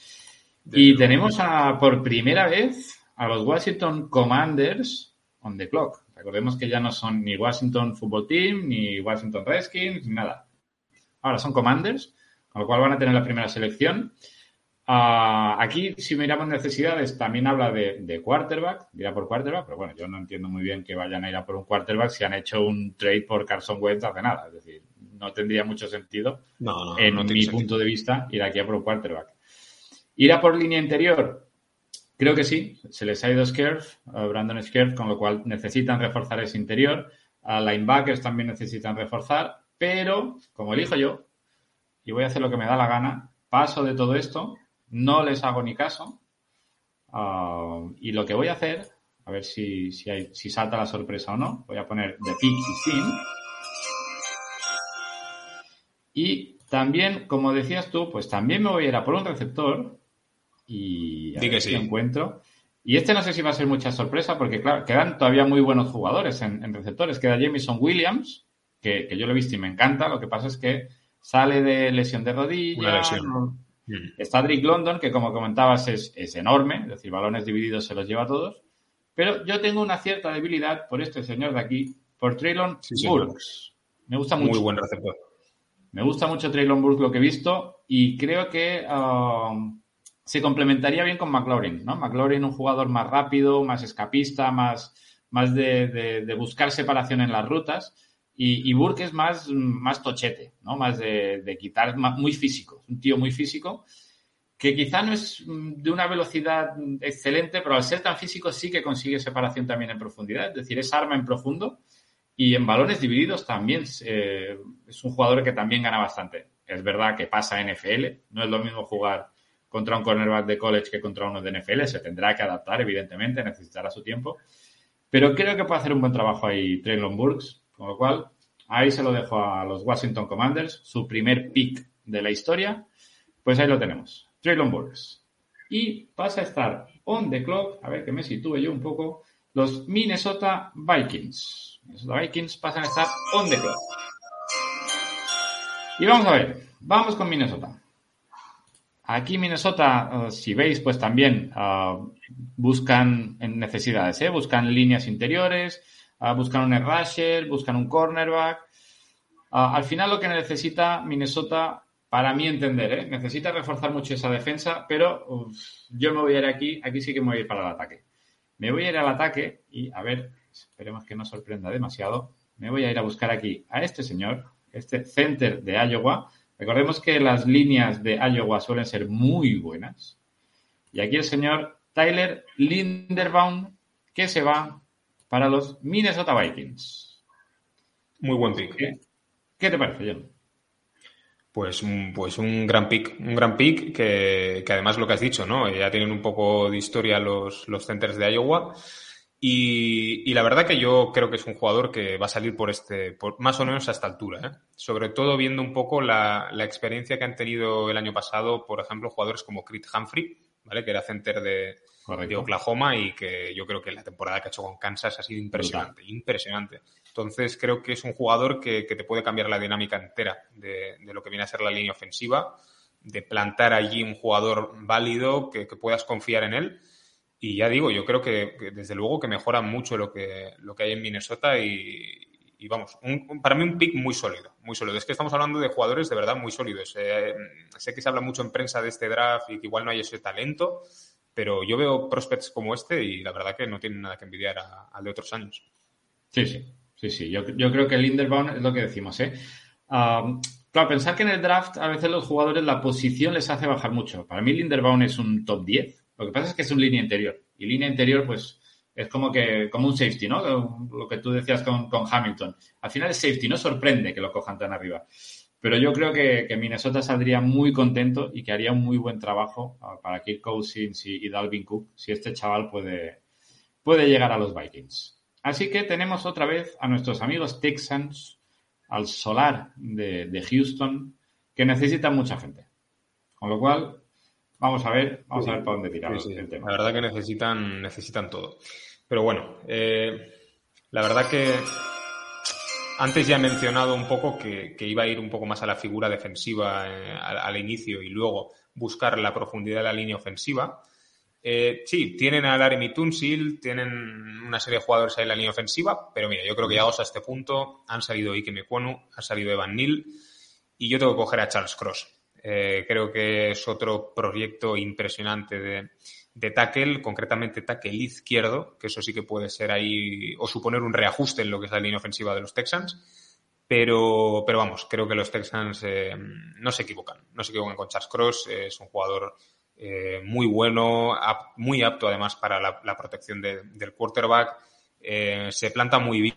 y tenemos a, por primera vez a los Washington Commanders on the clock. Recordemos que ya no son ni Washington Football Team, ni Washington Redskins, ni nada. Ahora son Commanders, con lo cual van a tener la primera selección. Ah, aquí, si miramos necesidades, también habla de, quarterback, dirá por quarterback, pero bueno, yo no entiendo muy bien que vayan a ir a por un quarterback si han hecho un trade por Carson Wentz hace nada. Es decir, no tendría mucho sentido, en mi punto de vista, ir aquí a por un quarterback. Ir a por línea interior, Creo que sí, se les ha ido Skerf, Brandon Skerf, con lo cual necesitan reforzar ese interior. A linebackers también necesitan reforzar, pero como elijo yo, y voy a hacer lo que me da la gana, paso de todo esto, no les hago ni caso, ah, y lo que voy a hacer, a ver si, si, hay, si salta la sorpresa o no, voy a poner The y Sin. Y también, como decías tú, pues también me voy a ir a por un receptor y a ver encuentro. Y este no sé si va a ser mucha sorpresa porque, claro, quedan todavía muy buenos jugadores en, receptores. Queda Jameson Williams, que, yo lo he visto y me encanta. Lo que pasa es que sale de lesión de rodilla. Mm. Está Drake London, que como comentabas es, es enorme, es decir, balones divididos se los lleva a todos. Pero yo tengo una cierta debilidad por este señor de aquí, por Traylon Burks. Me gusta mucho. Muy buen receptor. Me gusta mucho Traylon Burks lo que he visto y creo que um, se complementaría bien con McLaurin, ¿no? McLaurin un jugador más rápido, más escapista, más, más de, buscar separación en las rutas y, y, Burke es más, más tochete, ¿no? Más de, quitar, muy físico, un tío muy físico que quizá no es mm, de una velocidad excelente, pero al ser tan físico sí que consigue separación también en profundidad, es decir, es arma en profundo y en balones divididos también eh, es un jugador que también gana bastante. Es verdad que pasa NFL, no es lo mismo jugar contra un cornerback de college que contra uno de NFL, se tendrá que adaptar, evidentemente, necesitará su tiempo, pero creo que puede hacer un buen trabajo ahí Traylon Burks, con lo cual ahí se lo dejo a los Washington Commanders, su primer pick de la historia, pues ahí lo tenemos. Traylon Burks. Y pasa a estar on the clock, a ver que me sitúe yo un poco, los Minnesota Vikings. Minnesota Vikings pasan a estar on the clock. Y vamos a ver, vamos con Minnesota. Aquí Minnesota, eh, si veis, pues también eh, buscan en necesidades, ¿eh? buscan líneas interiores, buscan un rusher, buscan un cornerback. al final lo que necesita Minnesota para mí entender, ¿eh? necesita reforzar mucho esa defensa, pero yo me voy a ir aquí, aquí sí que me voy a ir para el ataque. Me voy a ir al ataque y, a ver, esperemos que no sorprenda demasiado, me voy a ir a buscar aquí a este señor, este center de Iowa. Recordemos que las líneas de Iowa suelen ser muy buenas. Y aquí el señor Tyler Linderbaum, que se va para los Minnesota Vikings. Muy buen pick. ¿Qué, te parece, John? Pues, pues un gran pick, un gran pick que, además lo que has dicho, ¿no? Ya tienen un poco de historia los, los centers de Iowa. Y, la verdad que yo creo que es un jugador que va a salir por este, por más o menos a esta altura, ¿eh? Sobre todo viendo un poco la, la, experiencia que han tenido el año pasado, por ejemplo, jugadores como Crit Humphrey, ¿vale? Que era center de, de Oklahoma y que yo creo que la temporada que ha hecho con Kansas ha sido impresionante, impresionante. Entonces creo que es un jugador que, te puede cambiar la dinámica entera de, lo que viene a ser la línea ofensiva, de plantar allí un jugador válido, que, puedas confiar en él. Y ya digo, yo creo que, desde luego que mejora mucho lo que, lo que hay en Minnesota y, vamos, para mí un pick muy sólido, muy sólido. Es que estamos hablando de jugadores de verdad muy sólidos. Eh, sé que se habla mucho en prensa de este draft y que igual no hay ese talento, pero yo veo prospects como este y la verdad que no tienen nada que envidiar al de otros años. Sí, sí, sí, sí. Yo, creo que Linderbaum es lo que decimos, ¿eh? claro, pensar que en el draft a veces los jugadores la posición les hace bajar mucho. Para mí Linderbaum es un top 10. Lo que pasa es que es un línea interior. Y línea interior, pues, es como que, como un safety, ¿no? Lo que tú decías con, con Hamilton. Al final es safety, no sorprende que lo cojan tan arriba. Pero yo creo que, Minnesota saldría muy contento y que haría un muy buen trabajo ah, para Kirk Cousins y, Dalvin Cook si este chaval puede, puede llegar a los Vikings. Así que tenemos otra vez a nuestros amigos Texans al solar de, Houston que necesitan mucha gente. Con lo cual, vamos a ver, vamos a ver para dónde tirar el tema. La verdad que necesitan, necesitan todo. Pero bueno, eh, la verdad que antes ya he mencionado un poco que, iba a ir un poco más a la figura defensiva eh, al, inicio y luego buscar la profundidad de la línea ofensiva. Eh, sí, tienen a Laremy Tunsil, tienen una serie de jugadores ahí en la línea ofensiva, pero mira, yo creo que llegados a este punto han salido Ike Mekwonu, ha salido Evan Neal y yo tengo que coger a Charles Cross. Eh, creo que es otro proyecto impresionante de, de tackle, concretamente tackle izquierdo, que eso sí que puede ser ahí o suponer un reajuste en lo que es la línea ofensiva de los Texans. Pero, pero vamos, creo que los Texans eh, no se equivocan. No se equivocan con Charles Cross. es un jugador eh, muy bueno, muy apto además para la, protección del quarterback. Eh, se planta muy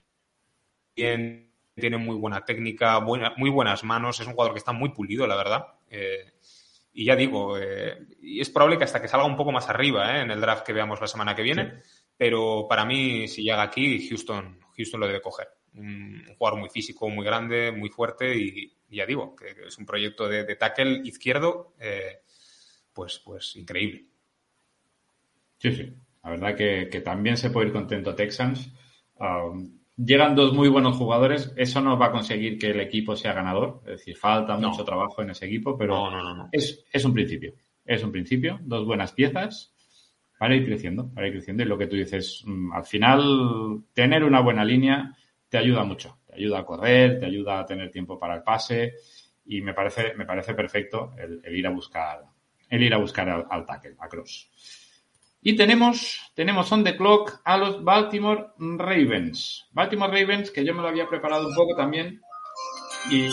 bien, tiene muy buena técnica, buena, muy buenas manos. Es un jugador que está muy pulido, la verdad. Y ya digo, eh, y es probable que hasta que salga un poco más arriba eh, en el draft que veamos la semana que viene, pero para mí, si llega aquí, Houston, Houston lo debe coger. Un, jugador muy físico, muy grande, muy fuerte y, ya digo, que, es un proyecto de, tackle izquierdo, eh, pues, pues increíble. Sí, sí. La verdad que, también se puede ir contento Texans. Um, llegan dos muy buenos jugadores, eso no va a conseguir que el equipo sea ganador. Es decir, falta mucho trabajo en ese equipo, pero es, es un principio. Es un principio, dos buenas piezas para ir creciendo, para ir creciendo. Y lo que tú dices, mm, al final, tener una buena línea te ayuda mucho. Te ayuda a correr, te ayuda a tener tiempo para el pase y me parece, me parece perfecto el, ir a buscar, el ir a buscar al, al tackle, a cross. Y tenemos, tenemos on the clock a los Baltimore Ravens. Baltimore Ravens, que yo me lo había preparado un poco también. Y,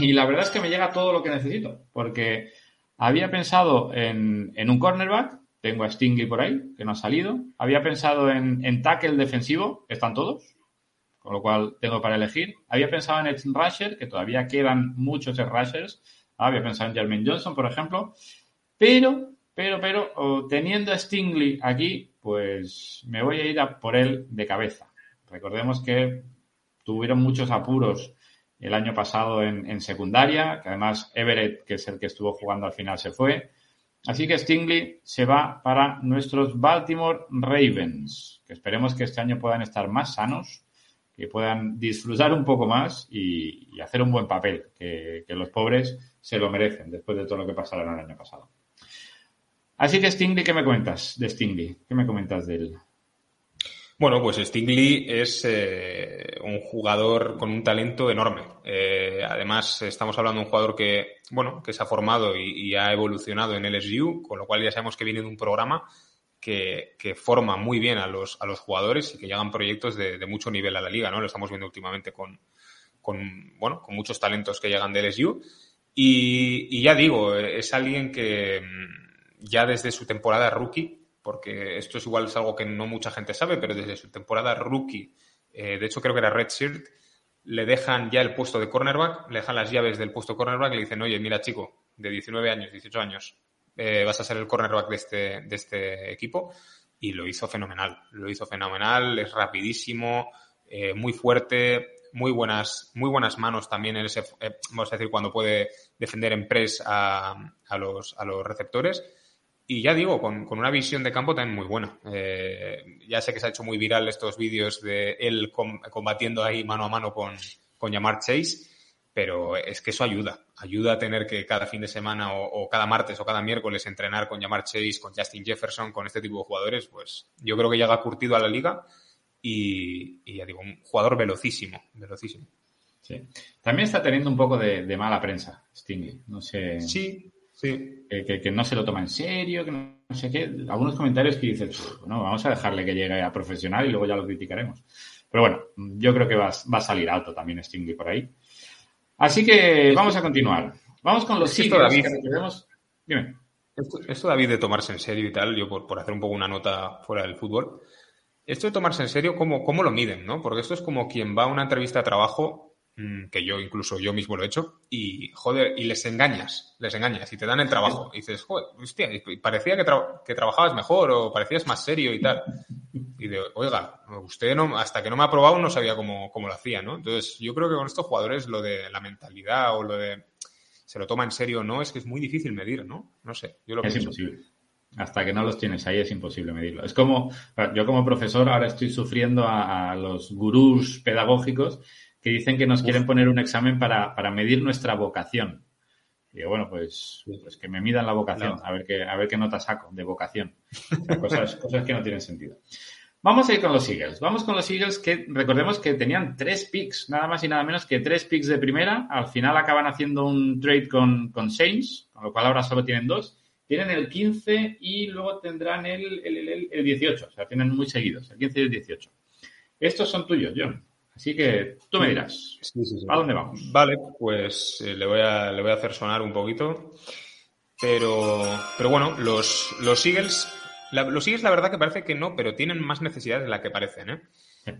y la verdad es que me llega todo lo que necesito. Porque había pensado en, en un cornerback, tengo a Stingley por ahí, que no ha salido. Había pensado en, en tackle defensivo, están todos, con lo cual tengo para elegir. Había pensado en Edge Rusher, que todavía quedan muchos Rushers. Había pensado en Jermaine Johnson, por ejemplo. Pero, pero, pero, teniendo a Stingley aquí, pues me voy a ir a por él de cabeza. Recordemos que tuvieron muchos apuros el año pasado en, en secundaria, que además Everett, que es el que estuvo jugando al final, se fue. Así que Stingley se va para nuestros Baltimore Ravens, que esperemos que este año puedan estar más sanos, que puedan disfrutar un poco más y, hacer un buen papel, que, los pobres se lo merecen después de todo lo que pasaron el año pasado. Así que Stingley, ¿qué me cuentas de Stingley? ¿Qué me comentas de él? Bueno, pues Stingley es eh, un jugador con un talento enorme. Eh, además, estamos hablando de un jugador que, bueno, que se ha formado y, ha evolucionado en LSU, con lo cual ya sabemos que viene de un programa que, forma muy bien a los, a los jugadores y que llegan proyectos de, mucho nivel a la liga, ¿no? Lo estamos viendo últimamente con, con, bueno, con muchos talentos que llegan de LSU. Y, y ya digo, es alguien que ya desde su temporada rookie porque esto es igual es algo que no mucha gente sabe, pero desde su temporada rookie, eh, de hecho creo que era Redshirt, le dejan ya el puesto de cornerback, le dejan las llaves del puesto cornerback y le dicen, oye, mira chico, de 19 años, 18 años, eh, vas a ser el cornerback de este, de este equipo. Y lo hizo fenomenal, lo hizo fenomenal, es rapidísimo, eh, muy fuerte, muy buenas, muy buenas manos también en ese, vamos a decir, cuando puede defender en press a, a, los, a los receptores y ya digo, con, una visión de campo también muy buena. Eh, ya sé que se ha hecho muy viral estos vídeos de él combatiendo ahí mano a mano con, con Yamar Chase, pero es que eso ayuda. Ayuda a tener que cada fin de semana o, cada martes o cada miércoles entrenar con Yamar Chase, con Justin Jefferson, con este tipo de jugadores, pues yo creo que llega curtido a la liga y, ya digo, un jugador velocísimo, velocísimo. Sí. También está teniendo un poco de, de mala prensa, Stingy. No sé. Sí, Sí. Que, no se lo toma en serio, que no, sé qué. Algunos comentarios que dicen, bueno, vamos a dejarle que llegue a profesional y luego ya lo criticaremos. Pero bueno, yo creo que va, a salir alto también Stingley por ahí. Así que vamos a continuar. Vamos con los sitios David, Dime. Esto, David, de tomarse en serio y tal, yo por, por, hacer un poco una nota fuera del fútbol, esto de tomarse en serio, ¿cómo, ¿cómo lo miden? ¿no? Porque esto es como quien va a una entrevista de trabajo que yo incluso yo mismo lo he hecho, y joder, y les engañas, les engañas y te dan el trabajo. Y dices, joder, hostia, parecía que, que trabajabas mejor o parecías más serio y tal. Y de, oiga, usted no, hasta que no me ha probado no sabía cómo, cómo lo hacía, ¿no? Entonces, yo creo que con estos jugadores lo de la mentalidad o lo de se lo toma en serio o no, es que es muy difícil medir, ¿no? No sé, yo lo Es imposible. Hasta que no los tienes ahí es imposible medirlo. Es como, yo como profesor ahora estoy sufriendo a, a los gurús pedagógicos que dicen que nos quieren poner un examen para, medir nuestra vocación. Y digo, bueno, pues, pues que me midan la vocación, a ver qué, a ver qué nota saco de vocación. cosas, *laughs* cosas que no tienen sentido. Vamos a ir con los Eagles. Vamos con los Eagles que recordemos que tenían tres picks, nada más y nada menos que tres picks de primera. Al final acaban haciendo un trade con, con Saints, con lo cual ahora solo tienen dos. Tienen el 15 y luego tendrán el, el, el 18. O sea, tienen muy seguidos, el 15 y el 18. Estos son tuyos, John. Así que tú me dirás, ¿a dónde vamos? Vale, pues eh, le, voy a, le voy a hacer sonar un poquito. Pero, pero bueno, los, los Eagles, los Eagles la verdad que parece que no, pero tienen más necesidades de la que parecen. ¿eh?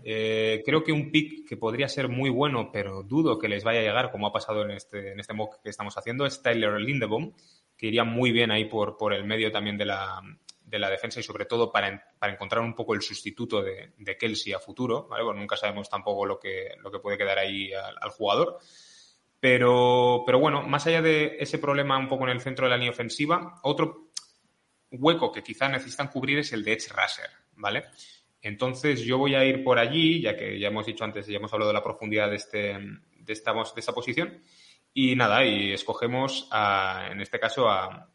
Eh, creo que un pick que podría ser muy bueno, pero dudo que les vaya a llegar, como ha pasado en este, en este mock que estamos haciendo, es Tyler Lindebaum, que iría muy bien ahí por, por el medio también de la, de la defensa y sobre todo para, para encontrar un poco el sustituto de, de, Kelsey a futuro, ¿vale? nunca sabemos tampoco lo que, lo que puede quedar ahí al, jugador. Pero, pero bueno, más allá de ese problema un poco en el centro de la línea ofensiva, otro hueco que quizá necesitan cubrir es el de Edge Rusher, ¿vale? Entonces yo voy a ir por allí, ya que ya hemos dicho antes, ya hemos hablado de la profundidad de, este, de, esta, de esta posición. Y nada, y escogemos a, en este caso a,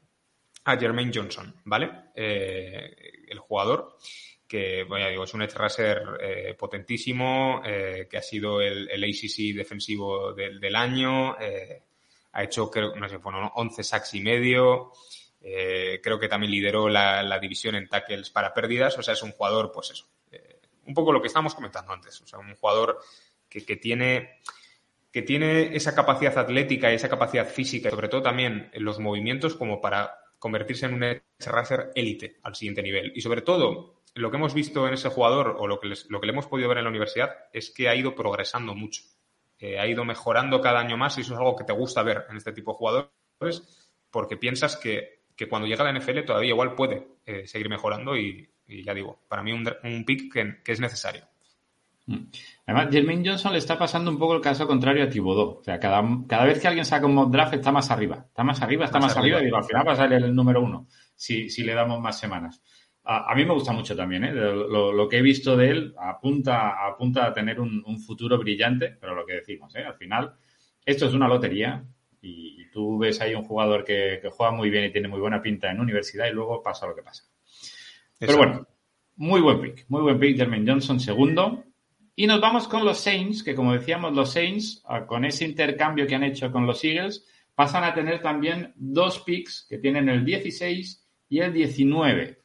a Jermaine Johnson, ¿vale? Eh, el jugador que, bueno, digo, es un edge eh, potentísimo, eh, que ha sido el, el ACC defensivo del, del año, ha hecho, creo, no sé, fueron 11 sacks y medio, creo que también lideró la, la, división en tackles para pérdidas, o sea, es un jugador, pues eso, un poco lo que estábamos comentando antes, o sea, un jugador que, que tiene que tiene esa capacidad atlética y esa capacidad física, sobre todo también los movimientos como para convertirse en un edge rusher élite al siguiente nivel. Y sobre todo, lo que hemos visto en ese jugador o lo que, lo que le hemos podido ver en la universidad es que ha ido progresando mucho. Eh, ha ido mejorando cada año más y eso es algo que te gusta ver en este tipo de jugadores porque piensas que, que cuando llega a la NFL todavía igual puede eh, seguir mejorando y, ya digo, para mí un, pick que, que, es necesario. Además, Jermaine Johnson le está pasando un poco el caso contrario a Thibodeau. O sea, cada, cada vez que alguien saca un mock draft está más arriba. Está más arriba, está más, más arriba, arriba, y digo, al final va a salir el número uno si, si le damos más semanas. A, a, mí me gusta mucho también, ¿eh? lo, lo, que he visto de él apunta, apunta a tener un, un, futuro brillante, pero lo que decimos, ¿eh? al final, esto es una lotería y, y tú ves ahí un jugador que, que, juega muy bien y tiene muy buena pinta en universidad y luego pasa lo que pasa. Pero bueno, muy buen pick, muy buen pick, Jermaine Johnson, segundo. Y nos vamos con los Saints, que como decíamos, los Saints, con ese intercambio que han hecho con los Eagles, pasan a tener también dos picks que tienen el 16 y el 19.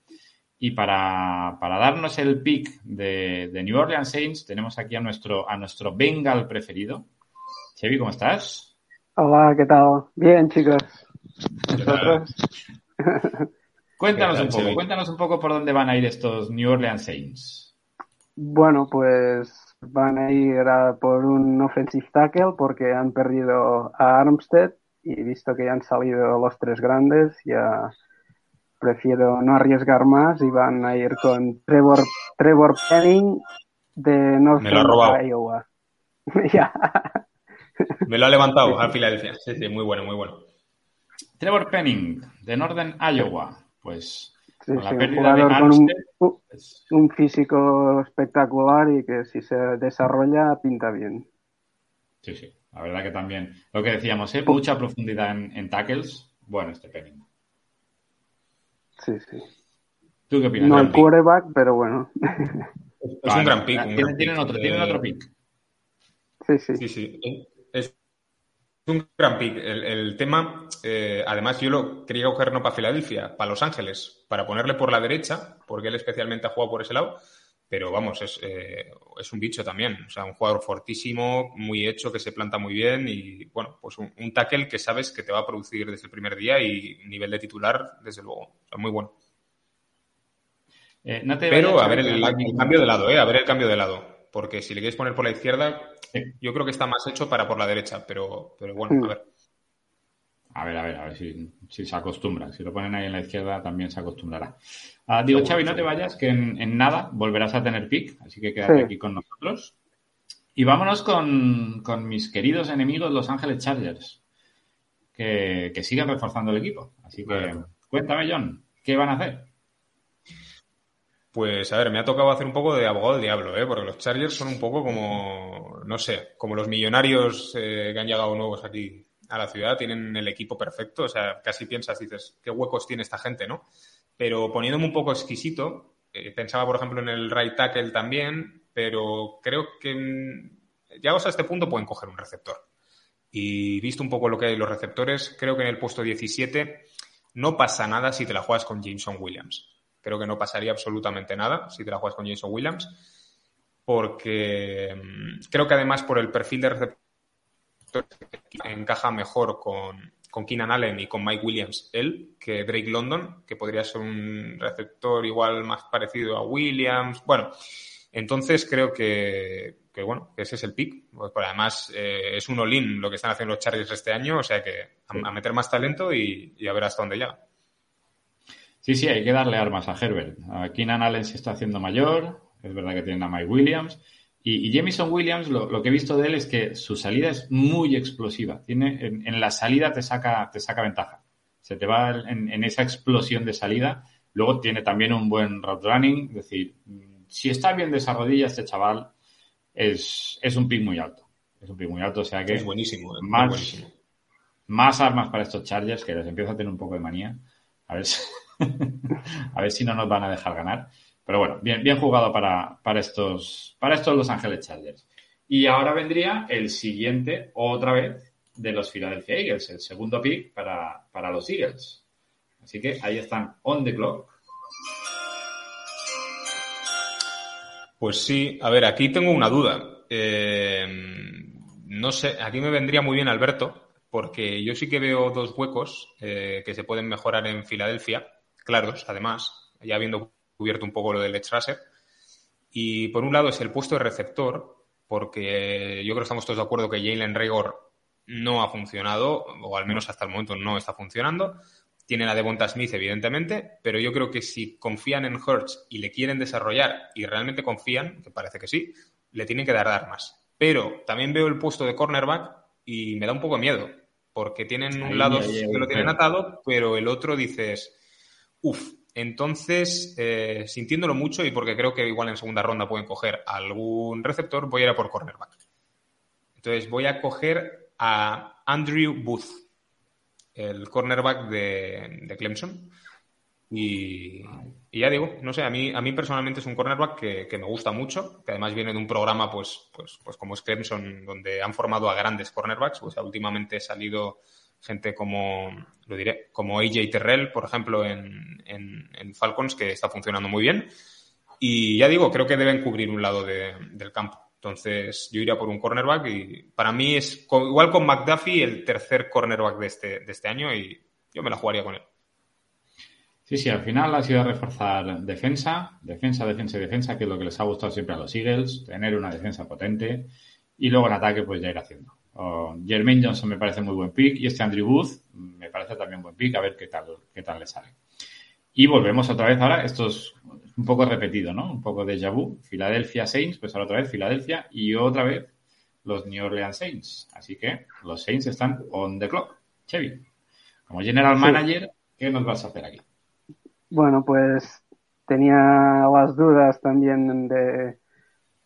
Y para, para darnos el pick de, de, New Orleans Saints, tenemos aquí a nuestro, a nuestro Bengal preferido. Chevy, ¿cómo estás? Hola, ¿qué tal? Bien, chicos. ¿Vosotros? *laughs* cuéntanos tal, un poco, Chevy? cuéntanos un poco por dónde van a ir estos New Orleans Saints. Bueno, pues van a ir a por un offensive tackle porque han perdido a Armstead y visto que ya han salido los tres grandes, ya prefiero no arriesgar más y van a ir con Trevor, Trevor Penning de Northern Iowa. *laughs* ya. Me lo ha levantado a Filadelfia. Sí, sí, muy bueno, muy bueno. Trevor Penning de Northern Iowa. Pues sí, con sí, la pérdida un de con un, un, físico espectacular y que si se desarrolla pinta bien. Sí, sí. La verdad que también. Lo que decíamos, ¿eh? mucha profundidad en, en tackles. Bueno, este Penning. Sí, sí. ¿Tú qué opinas? No el quarterback, pero bueno. Es, un gran pick. Un ¿Tienen, gran ¿tienen otro, pick. ¿Tienen otro pick? Sí, sí. Sí, sí. Es un gran pick. El, el tema, eh, además, yo lo quería coger no para Filadelfia, para Los Ángeles, para ponerle por la derecha, porque él especialmente ha jugado por ese lado. Pero vamos, es, eh, es un bicho también. O sea, un jugador fortísimo, muy hecho, que se planta muy bien y, bueno, pues un, un tackle que sabes que te va a producir desde el primer día y nivel de titular, desde luego. O sea, muy bueno. Eh, no te Pero a ver el, el, el, cambio de lado, ¿eh? A ver el cambio de lado. Porque si le quieres poner por la izquierda, sí. yo creo que está más hecho para por la derecha. Pero, pero bueno, a ver. A ver, a ver, a ver si, si, se acostumbra. Si lo ponen ahí en la izquierda, también se acostumbrará. Uh, digo, Xavi, no te vayas, que en, en, nada volverás a tener pick, así que quédate sí. aquí con nosotros. Y vámonos con, con, mis queridos enemigos, Los Ángeles Chargers, que, que siguen reforzando el equipo. Así que cuéntame, John, ¿qué van a hacer? Pues a ver, me ha tocado hacer un poco de abogado del diablo, ¿eh? porque los Chargers son un poco como, no sé, como los millonarios eh, que han llegado nuevos aquí a la ciudad, tienen el equipo perfecto, o sea, casi piensas, dices, qué huecos tiene esta gente, ¿no? Pero poniéndome un poco exquisito, eh, pensaba, por ejemplo, en el right tackle también, pero creo que llegados a este punto pueden coger un receptor. Y visto un poco lo que hay los receptores, creo que en el puesto 17 no pasa nada si te la juegas con Jameson Williams. Creo que no pasaría absolutamente nada si te la juegas con Jameson Williams, porque mmm, creo que además por el perfil de receptor encaja mejor con, con Keenan Allen y con Mike Williams él que Drake London, que podría ser un receptor igual más parecido a Williams. Bueno, entonces creo que, que bueno, que ese es el pick. Pues, además, eh, es un all-in lo que están haciendo los Chargers este año, o sea que a, a meter más talento y, y, a ver hasta dónde llega. Sí, sí, hay que darle armas a Herbert. A Keenan Allen se está haciendo mayor, es verdad que tienen a Mike Williams. Y, y Jamison Williams, lo, lo, que he visto de él es que su salida es muy explosiva. Tiene, en, en la salida te saca, te saca ventaja. Se te va en, en, esa explosión de salida. Luego tiene también un buen route running, es decir, si está bien de esa rodilla, este chaval es, es un pick muy alto. Es un pick muy alto, o sea que. Es buenísimo. es más, buenísimo. más armas para estos Chargers, que les empiezo a tener un poco de manía. A ver si, *laughs* *laughs* a ver si no nos van a dejar ganar. Pero bueno, bien, bien jugado para, para, estos, para estos Los Ángeles Chargers. Y ahora vendría el siguiente, otra vez, de los Philadelphia Eagles, el segundo pick para, para los Eagles. Así que ahí están on the clock. Pues sí, a ver, aquí tengo una duda. Eh, no sé, aquí me vendría muy bien Alberto, porque yo sí que veo dos huecos eh, que se pueden mejorar en Filadelfia, claros, además, ya habiendo cubierto un poco lo del edge rusher. Y por un lado es el puesto de receptor, porque yo creo que estamos todos de acuerdo que Jalen Raygor no ha funcionado, o al menos hasta el momento no está funcionando. Tienen a Devonta Smith, evidentemente, pero yo creo que si confían en Hurts y le quieren desarrollar y realmente confían, que parece que sí, le tienen que dar armas. Pero también veo el puesto de cornerback y me da un poco de miedo, porque tienen un Ahí lado que lo tienen atado, pero el otro dices, uff. Entonces, eh, sintiéndolo mucho y porque creo que igual en segunda ronda pueden coger algún receptor, voy a ir a por cornerback. Entonces voy a coger a Andrew Booth, el cornerback de, Clemson. Y, ya digo, no sé, a mí, a mí personalmente es un cornerback que, me gusta mucho, que además viene de un programa, pues, pues, pues como es Clemson, donde han formado a grandes cornerbacks. O sea, últimamente ha salido gente como, lo diré, como AJ Terrell, por ejemplo, en, Falcons, que está funcionando muy bien. Y ya digo, creo que deben cubrir un lado de- del campo. Entonces, yo iría por un cornerback y para mí es igual con McDuffie el tercer cornerback de este, de este año y yo me la jugaría con él. Sí, sí, al final ha sido reforzar defensa, defensa, defensa y defensa, que es lo que les ha gustado siempre a los Eagles, tener una defensa potente y luego en ataque pues ya ir haciendo. Oh, Jermaine Johnson me parece muy buen pick y este Andrew Booth me parece también buen pick, a ver qué tal, qué tal le sale. Y volvemos otra vez ahora, esto es un poco repetido, ¿no? Un poco de vu. Philadelphia Saints, pues ahora otra vez Filadelfia y otra vez los New Orleans Saints. Así que los Saints están on the clock. Chevy, como general Sí. manager, ¿qué nos vas a hacer aquí? Bueno, pues tenía las dudas también de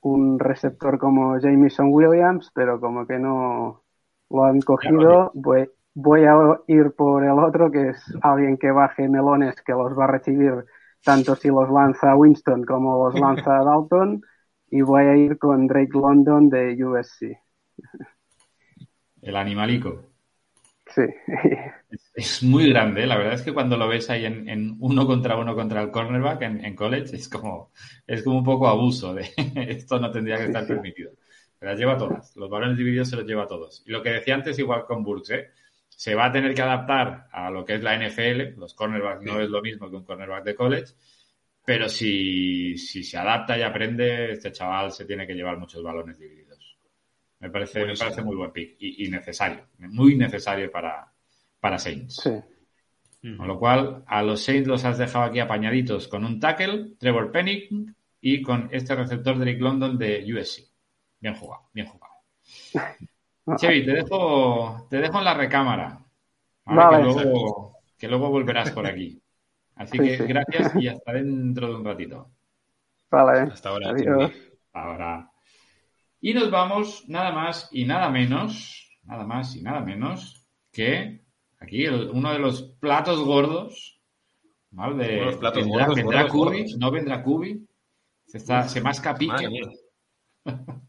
un receptor como Jameson Williams, pero como que no lo han cogido, voy, voy a ir por el otro, que es alguien que baje melones, que los va a recibir tanto si los lanza Winston como los lanza *laughs* Dalton, y voy a ir con Drake London de USC. El animalico. Sí, Es, es muy grande, ¿eh? la verdad es que cuando lo ves ahí en, en uno contra uno contra el cornerback en, en college es como, es como un poco abuso de *laughs* esto no tendría que estar sí. permitido. Pero las lleva todas, los balones divididos se los lleva a todos. Y lo que decía antes igual con Burks, ¿eh? se va a tener que adaptar a lo que es la NFL, los cornerbacks no es lo mismo que un cornerback de college, pero si, si se adapta y aprende, este chaval se tiene que llevar muchos balones divididos. Me parece, me parece muy buen pick y, y necesario, muy necesario para, para Saints. sí. Con lo cual, a los Saints los has dejado aquí apañaditos con un tackle, Trevor Pennick, y con este receptor Drake London de USC. Bien jugado, bien jugado. *laughs* Chevy, te dejo, te dejo en la recámara. ¿vale? Vale. Que, luego, que luego volverás por aquí. Así Sí, que sí. gracias y hasta dentro de un ratito. Vale, Hasta ahora. adiós. Chimbi. Ahora. Y nos vamos nada más y nada menos, nada más y nada menos que aquí el- uno de los platos gordos, ¿vale? De- los platos vendrá, gordos, vendrá gordos, gordos. no vendrá Cubi, se, está, se masca pique. *laughs*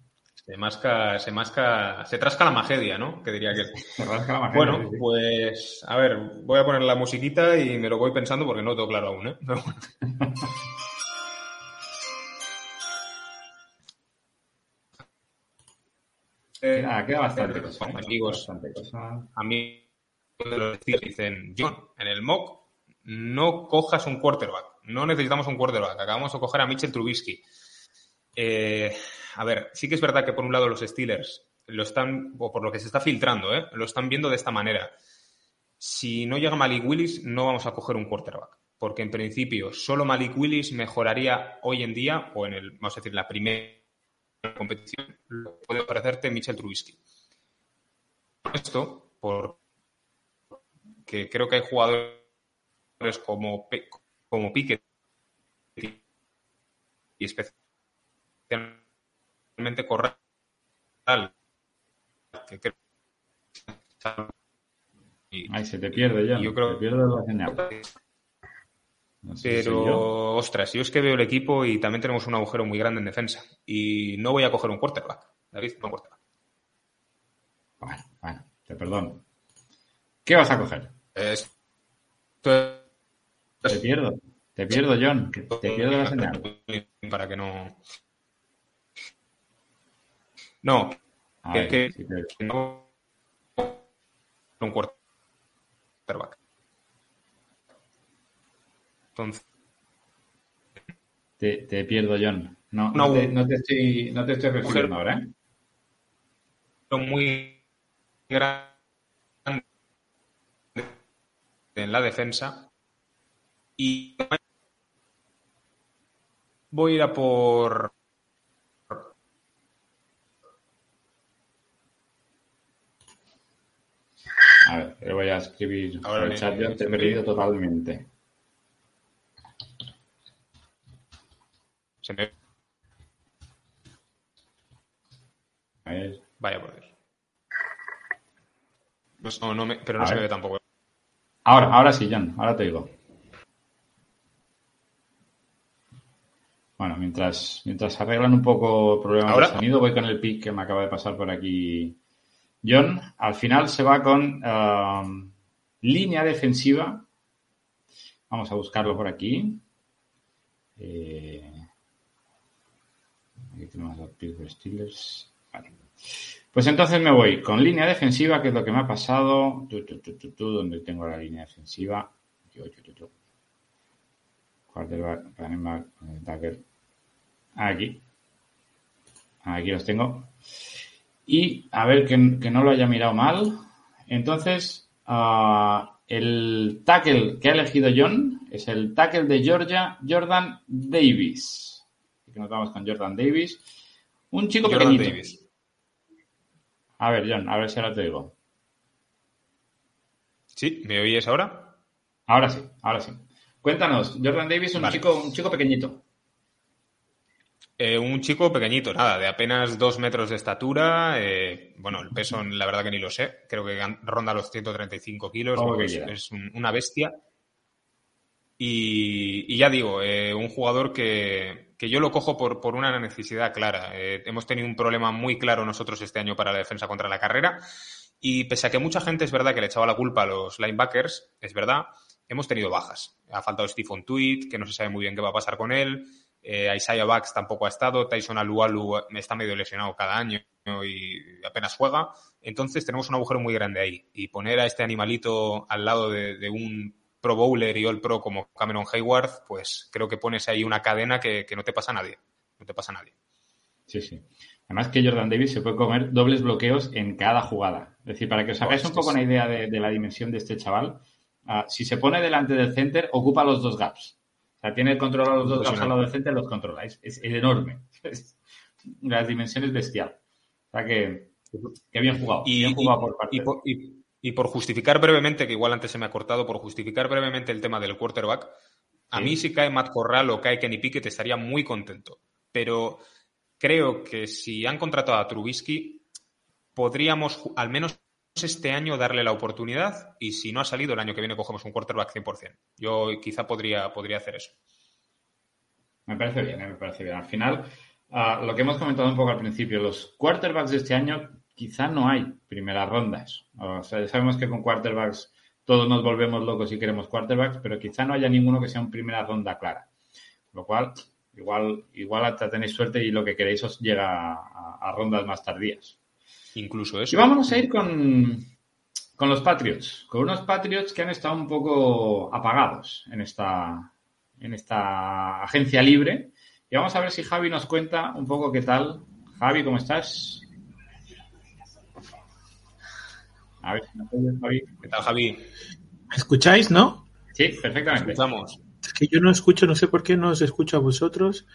Se masca, se masca, se trasca la magedia, ¿no? Que diría que. se rasca la majera, Bueno, sí. pues a ver, voy a poner la musiquita y me lo voy pensando porque no lo tengo claro aún, ¿eh? Pero *laughs* Eh, Queda, queda bastante cosa. ¿eh? amigos, Bastante cosa. a mí de los Steelers dicen, John, en el mock no cojas un quarterback, no necesitamos un quarterback, acabamos de coger a Mitchell Trubisky. Eh, a ver, sí que es verdad que por un lado los Steelers lo están, o por lo que se está filtrando, ¿eh? lo están viendo de esta manera. Si no llega Malik Willis, no vamos a coger un quarterback. Porque en principio solo Malik Willis mejoraría hoy en día, o en el, vamos a decir, la primera competición, lo que puede parecerte Mitchell Trubisky. Esto, por que creo que hay jugadores como, como Pickett y especialmente Corral, que creo y- Ay, se te pierde ya. Yo creo- Te pierde la señal. Yo. Pero, ostras, yo es que veo el equipo y también tenemos un agujero muy grande en defensa. Y no voy a coger un quarterback. David, no un quarterback. Bueno, bueno, te perdono. ¿Qué vas a coger? Esto Te pierdo. Te pierdo, John. Te pierdo la señal. Para que no. No, A que- ver, que- que no. Un quarterback. Entonces, te, te pierdo, John. No, No, no, te, no te estoy, no te estoy recibiendo Mujer. ahora, ¿eh? muy grande en la defensa. Y voy a ir a por. A ver, le voy a escribir Ahora el chat. John, te he perdido totalmente. Se me... A ver. Vaya por Dios. Pues no, no me- pero no A se ver. me ve tampoco. Ahora, ahora sí, John. Ahora te digo. Bueno, mientras, mientras arreglan un poco el problema ¿Ahora? del sonido, voy con el pick que me acaba de pasar por aquí. John, al final se va con um, línea defensiva. Vamos a buscarlo por aquí. Eh, Pues entonces me voy con línea defensiva, que es lo que me ha pasado. Tu, tu, tu, ¿Dónde tengo la línea defensiva? Yo, yo, yo. Quarterback, eh. Aquí. Aquí los tengo. Y a ver que, que no lo haya mirado mal. Entonces, ah, el tackle que ha elegido John es el tackle de Georgia, Jordan Davis. Que nos vamos con Jordan Davis. Un chico Jordan pequeñito. Davis. A ver, John, a ver si ahora te digo. ¿Sí? ¿Me oyes ahora? Ahora sí, ahora sí. Cuéntanos, Jordan Davis, un Vale. chico, un chico pequeñito. Eh, un chico pequeñito, nada, de apenas dos metros de estatura. eh, bueno, el peso, la verdad que ni lo sé. Creo que ronda los 135 kilos. Que es es un- una bestia. Y, y ya digo, eh, un jugador que, que yo lo cojo por, por una necesidad clara. Eh, hemos tenido un problema muy claro nosotros este año para la defensa contra la carrera. Y pese a que mucha gente es verdad que le echaba la culpa a los linebackers, es verdad, hemos tenido bajas. Ha faltado Stephen Tweet, que no se sabe muy bien qué va a pasar con él. Eh, Isaiah Bax tampoco ha estado. Tyson Alualu está medio lesionado cada año y apenas juega. Entonces tenemos un agujero muy grande ahí. Y poner a este animalito al lado de, de un Pro Bowler y All Pro como Cameron Hayward, pues creo que pones ahí una cadena que, que no te pasa a nadie. No te pasa a nadie. Sí, sí. Además que Jordan Davis se puede comer dobles bloqueos en cada jugada. Es decir, para que os hagáis un Hostia, poco una idea de, de la dimensión de este chaval, ah, si se pone delante del center, ocupa los dos gaps. O sea, tiene control a los dos gaps al lado del center, los controla. Es, es enorme. *laughs* Es- las dimensiones bestial. O sea que, que bien jugado. Y, bien jugado por parte y de- y- por justificar brevemente, que igual antes se me ha cortado, por justificar brevemente el tema del quarterback, a Sí. mí si cae Matt Corral o cae Kenny Pickett estaría muy contento. Pero creo que si han contratado a Trubisky, podríamos al menos este año darle la oportunidad y si no ha salido el año que viene cogemos un quarterback 100%. Yo quizá podría, podría hacer eso. Me parece bien, eh, me parece bien. Al final, ah, lo que hemos comentado un poco al principio, los quarterbacks de este año quizá no hay primeras rondas. O sea, ya sabemos que con quarterbacks todos nos volvemos locos y queremos quarterbacks, pero quizá no haya ninguno que sea un primera ronda clara. Lo cual, igual, igual hasta tenéis suerte y lo que queréis os llega a, a rondas más tardías. Incluso Y eso. vámonos a ir con, con los Patriots, con unos Patriots que han estado un poco apagados en esta, en esta agencia libre. Y vamos a ver si Javi nos cuenta un poco qué tal. Javi, ¿cómo estás? A ver Javi. ¿Qué tal, Javi? ¿Me escucháis, no? Sí, perfectamente. Escuchamos. Es que yo no escucho, no sé por qué no os escucho a vosotros.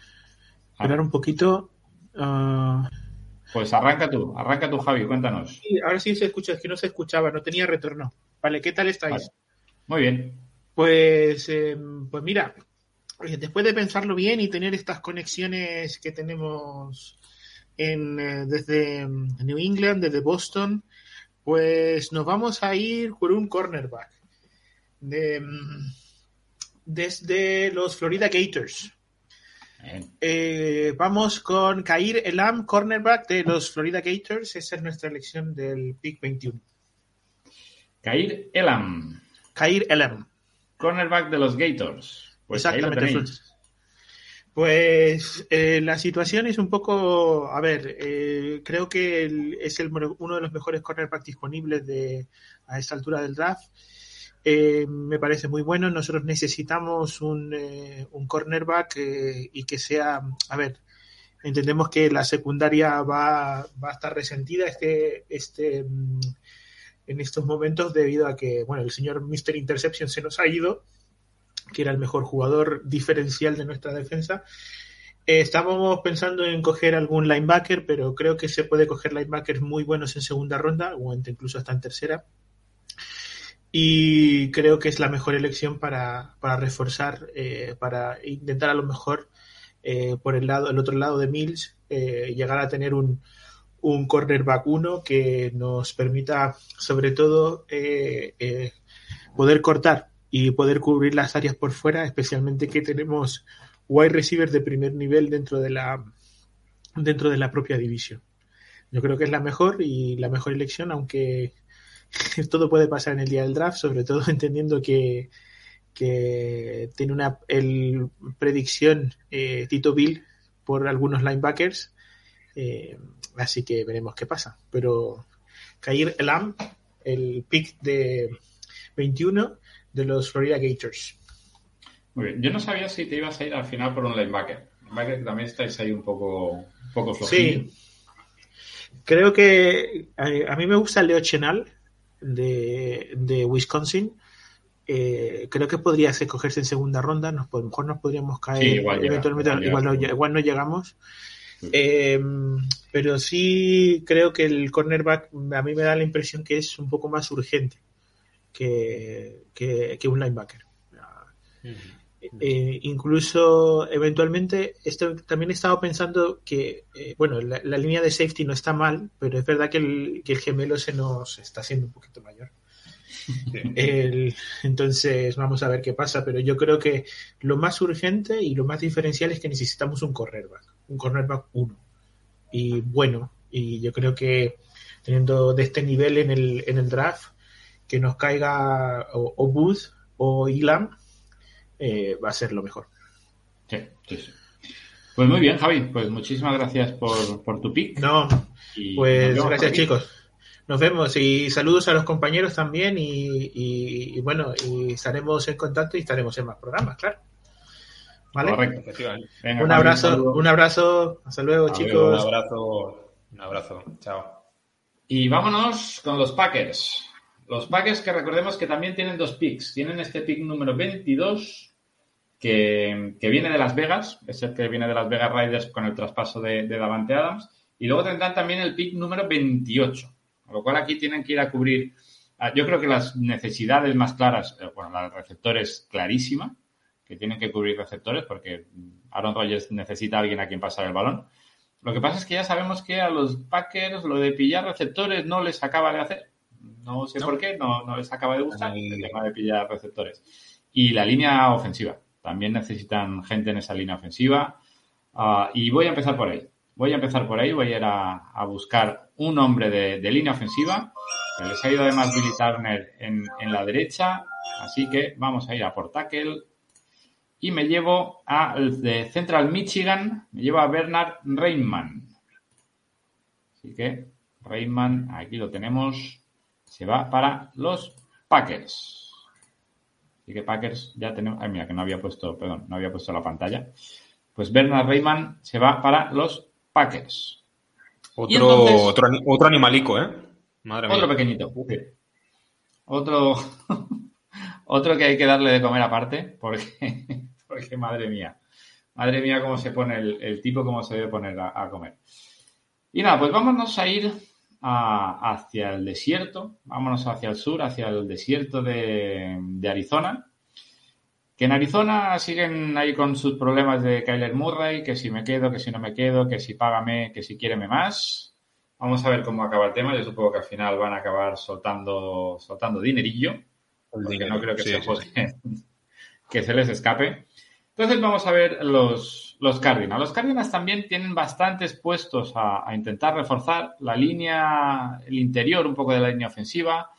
Esperar un poquito. ah, Pues arranca tú, arranca tú, Javi, cuéntanos. sí, ahora sí se escucha, es que no se escuchaba, no tenía retorno. Vale, ¿qué tal estáis? Vale. Muy bien. Pues, eh, pues mira, oye, después de pensarlo bien y tener estas conexiones que tenemos en, eh, desde mm, New England, desde Boston, pues nos vamos a ir por un cornerback. De, mm, desde los Florida Gators. Eh, vamos con Kair Elam, cornerback de los Florida Gators. Esa es nuestra elección del pick 21. Kair Elam, Kair Elam. cornerback de los Gators. Pues ahí lo Exactamente. Pues eh, la situación es un poco, a ver, eh, creo que el- es el, uno de los mejores cornerbacks disponibles de, a esta altura del draft. Eh, me parece muy bueno. Nosotros necesitamos un, eh, un cornerback eh, y que sea, a ver, entendemos que la secundaria va, va a estar resentida este, este, mm, en estos momentos debido a que, bueno, el señor Mr. Interception se nos ha ido que era el mejor jugador diferencial de nuestra defensa. Eh, estábamos pensando en coger algún linebacker, pero creo que se puede coger linebackers muy buenos en segunda ronda, o incluso hasta en tercera. Y creo que es la mejor elección para, para reforzar, eh, para intentar a lo mejor eh, por el lado, el otro lado de Mills, eh, llegar a tener un, un cornerback 1 que nos permita, sobre todo, poder cortar y poder cubrir las áreas por fuera, especialmente que tenemos wide receivers de primer nivel dentro de la dentro de la propia división. Yo creo que es la mejor y la mejor elección, aunque *laughs* todo puede pasar en el día del draft, sobre todo *laughs* entendiendo que, que tiene una el, predicción eh, Tito Bill por algunos linebackers, eh, así que veremos qué pasa. Pero Kair Elam, el pick de 21 de los Florida Gators. Muy bien. Yo no sabía si te ibas a ir al final por un linebacker. Linebacker también estáis ahí un poco, un poco. Sí. Creo que a, mí me gusta Leo Chenal de, de Wisconsin. Eh, creo que podría cogerse en segunda ronda. Nos, a lo mejor nos podríamos caer. Sí, igual eventualmente, igual, llega. no, igual no llegamos. Sí. Eh, pero sí creo que el cornerback a mí me da la impresión que es un poco más urgente que, que, que un linebacker. Eh, incluso eventualmente esto, también he estado pensando que eh, bueno la, la línea de safety no está mal pero es verdad que el, que el gemelo se nos está haciendo un poquito mayor. El- entonces vamos a ver qué pasa pero yo creo que lo más urgente y lo más diferencial es que necesitamos un cornerback un cornerback 1 y bueno y yo creo que teniendo de este nivel en el, en el draft que nos caiga o, o Booth o Ilam eh, va a ser lo mejor. Sí, sí, sí. Pues muy bien, Javi. Pues muchísimas gracias por, por tu pick. No, Y pues vemos gracias chicos. Nos vemos y saludos a los compañeros también y, y- y bueno, y estaremos en contacto y estaremos en más programas, claro. ¿Vale? Correcto. Venga, Un abrazo, un abrazo, hasta luego Adiós. Un chicos. abrazo. Un abrazo. Chao. Y vámonos con los Packers. Los Packers que recordemos que también tienen dos picks. Tienen este pick número 22 que, viene de Las Vegas, es el que viene de Las Vegas Raiders con el traspaso de, Davante Adams. Y luego tendrán también el pick número 28. Con lo cual aquí tienen que ir a cubrir. ah, Yo creo que las necesidades más claras, eh, bueno, la de receptores clarísima, que tienen que cubrir receptores porque Aaron Rodgers necesita a alguien a quien pasar el balón. Lo que pasa es que ya sabemos que a los Packers lo de pillar receptores no les acaba de hacer. No sé No. por qué, no, no les acaba de gustar el tema de pillar receptores. Y la línea ofensiva. También necesitan gente en esa línea ofensiva. Ah, y voy a empezar por ahí. Voy a empezar por ahí. Voy a ir a, a buscar un hombre de, de línea ofensiva. Que les ha ido además Billy Turner en, en la derecha. Así que vamos a ir a por tackle. Y me llevo al de Central Michigan. Me llevo a Bernard Reinman. Así que Reinman, aquí lo tenemos. Se va para los Packers. Así que Packers ya tenemos. Ay, mira, que no había puesto, perdón, no había puesto la pantalla. Pues Bernard Rayman se va para los Packers. Otro, entonces- otro, otro animalico, ¿eh? Madre mía. Otro pequeñito. sí. Otro, otro que hay que darle de comer aparte, porque, *laughs* porque madre mía. Madre mía, cómo se pone el, el tipo, cómo se debe poner a, a comer. Y nada, pues vámonos a ir a- hacia el desierto, vámonos hacia el sur, hacia el desierto de, de Arizona, que en Arizona siguen ahí con sus problemas de Kyler Murray, que si me quedo, que si no me quedo, que si págame, que si quiéreme más. Vamos a ver cómo acaba el tema. Yo supongo que al final van a acabar soltando, soltando dinerillo, porque no creo que, Sí, se, sí, *laughs* que se les escape. Entonces vamos a ver los, los Cardinals. Los Cardinals también tienen bastantes puestos a, intentar reforzar la línea, el interior un poco de la línea ofensiva,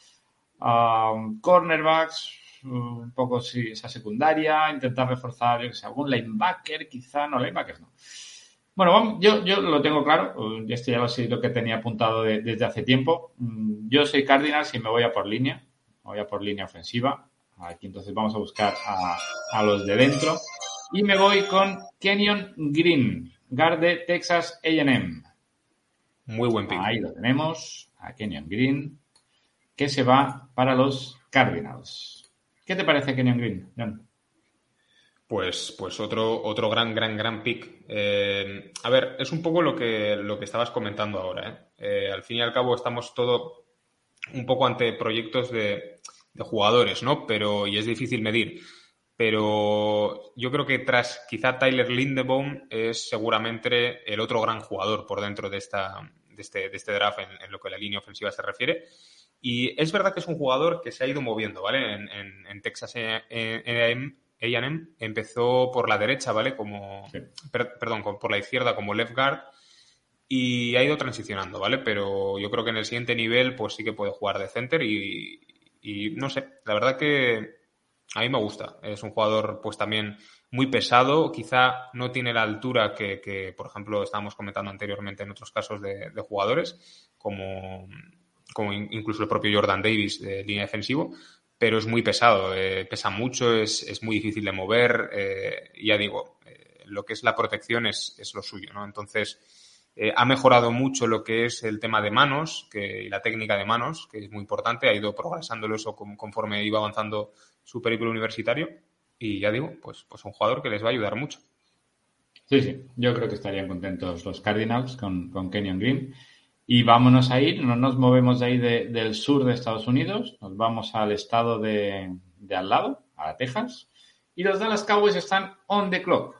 um, cornerbacks, un poco sí, esa secundaria, intentar reforzar yo que sé, algún linebacker, quizá, no, linebackers no. Bueno, yo, yo lo tengo claro, eh, esto ya lo sé, lo que tenía apuntado de- desde hace tiempo. Yo soy Cardinals y me voy a por línea, voy a por línea ofensiva. Aquí entonces vamos a buscar a los de dentro. Y me voy con Kenyon Green, guard de Texas AM. Muy buen pick. Ahí lo tenemos, a Kenyon Green, que se va para los Cardinals. ¿Qué te parece Kenyon Green, John? Pues, pues otro, otro gran, gran, gran pick. Eh, a ver, es un poco lo que, lo que estabas comentando ahora. ¿eh? Eh, al fin y al cabo estamos todo un poco ante proyectos de, de jugadores, ¿no? Pero, y es difícil medir. Pero yo creo que tras quizá Tyler Lindebaum es seguramente el otro gran jugador por dentro de, esta, de, este, de este draft en, en lo que la línea ofensiva se refiere. Y es verdad que es un jugador que se ha ido moviendo, ¿vale? En, en, en Texas A&M empezó por la derecha, ¿vale? Como, Sí. per- perdón, por la izquierda como left guard y ha ido transicionando, ¿vale? Pero yo creo que en el siguiente nivel pues sí que puede jugar de center y, y no sé, la verdad que a mí me gusta. Es un jugador pues también muy pesado, quizá no tiene la altura que, que, por ejemplo, estábamos comentando anteriormente en otros casos de, de jugadores, como, como in- incluso el propio Jordan Davis de línea defensivo, pero es muy pesado, eh, pesa mucho, es, es muy difícil de mover, eh, ya digo, eh, lo que es la protección es, es lo suyo, ¿no? Entonces, eh, ha mejorado mucho lo que es el tema de manos que, y la técnica de manos, que es muy importante, ha ido progresándolo eso con- conforme iba avanzando su periplo universitario, y ya digo, pues, pues un jugador que les va a ayudar mucho. Sí, sí, yo creo que estarían contentos los Cardinals con, con Kenyon Green. Y vámonos a ir, no nos movemos de ahí de- del sur de Estados Unidos, nos vamos al estado de, de al lado, a Texas, y los Dallas Cowboys están on the clock.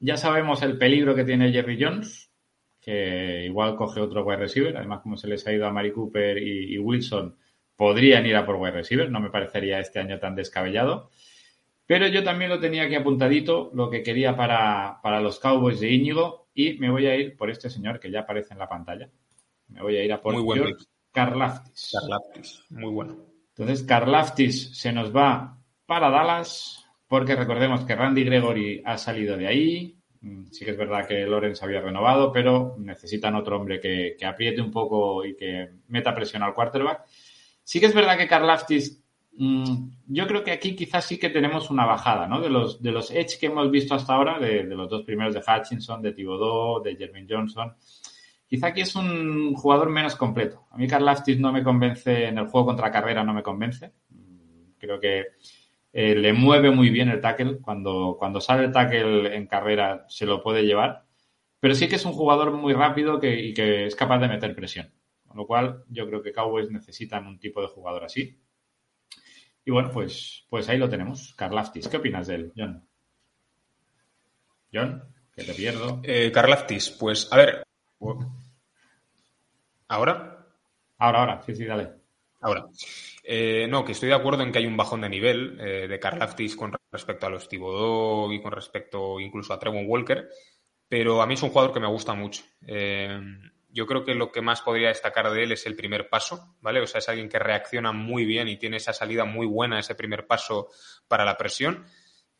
Ya sabemos el peligro que tiene Jerry Jones, que igual coge otro wide receiver, además como se les ha ido a Mari Cooper y Wilson, podrían ir a por wide receiver, no me parecería este año tan descabellado. Pero yo también lo tenía aquí apuntadito, lo que quería para, para los Cowboys de Íñigo, y me voy a ir por este señor que ya aparece en la pantalla. Me voy a ir a por Muy buen George. Karlaftis. Karlaftis, muy bueno. Entonces, Karlaftis se nos va para Dallas, porque recordemos que Randy Gregory ha salido de ahí. Mm, Sí que es verdad que Lawrence había renovado, pero necesitan otro hombre que, que apriete un poco y que meta presión al quarterback. Sí que es verdad que Karlaftis, mm, yo creo que aquí quizás sí que tenemos una bajada, ¿no? De los, de los edge que hemos visto hasta ahora, de, de los dos primeros de Hutchinson, de Thibodeau, de Jermaine Johnson. Quizá aquí es un jugador menos completo. A mí Karlaftis no me convence, en el juego contra carrera no me convence. Mm, Creo que eh, le mueve muy bien el tackle. Cuando, cuando sale el tackle en carrera se lo puede llevar. Pero sí que es un jugador muy rápido que, y que es capaz de meter presión. Con lo cual yo creo que Cowboys necesitan un tipo de jugador así. Y bueno, pues, pues ahí lo tenemos. Karlaftis. ¿Qué opinas de él, John? John, que te pierdo. Eh, Karlaftis, pues a ver. ¿Ahora? Ahora, ahora, sí, sí, dale. Ahora. Eh, no, que estoy de acuerdo en que hay un bajón de nivel eh, de Karlaftis con respecto a los Thibodeau y con respecto incluso a Trevon Walker, pero a mí es un jugador que me gusta mucho. Eh, yo creo que lo que más podría destacar de él es el primer paso, ¿vale? O sea, es alguien que reacciona muy bien y tiene esa salida muy buena, ese primer paso para la presión.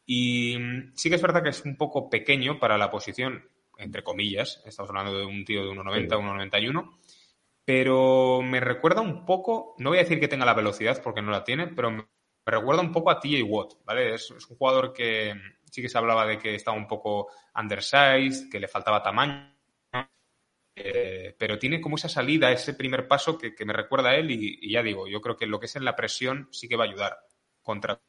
Y sí que es verdad que es un poco pequeño para la posición, entre comillas. Estamos hablando de un tío de 1,90, Sí. 1,91 pero me recuerda un poco, no voy a decir que tenga la velocidad porque no la tiene, pero me me recuerda un poco a TJ Watt, ¿vale? Es, es un jugador que sí que se hablaba de que estaba un poco undersized, que le faltaba tamaño, eh, pero tiene como esa salida, ese primer paso que, que me recuerda a él y, y ya digo, yo creo que lo que es en la presión sí que va a ayudar contra...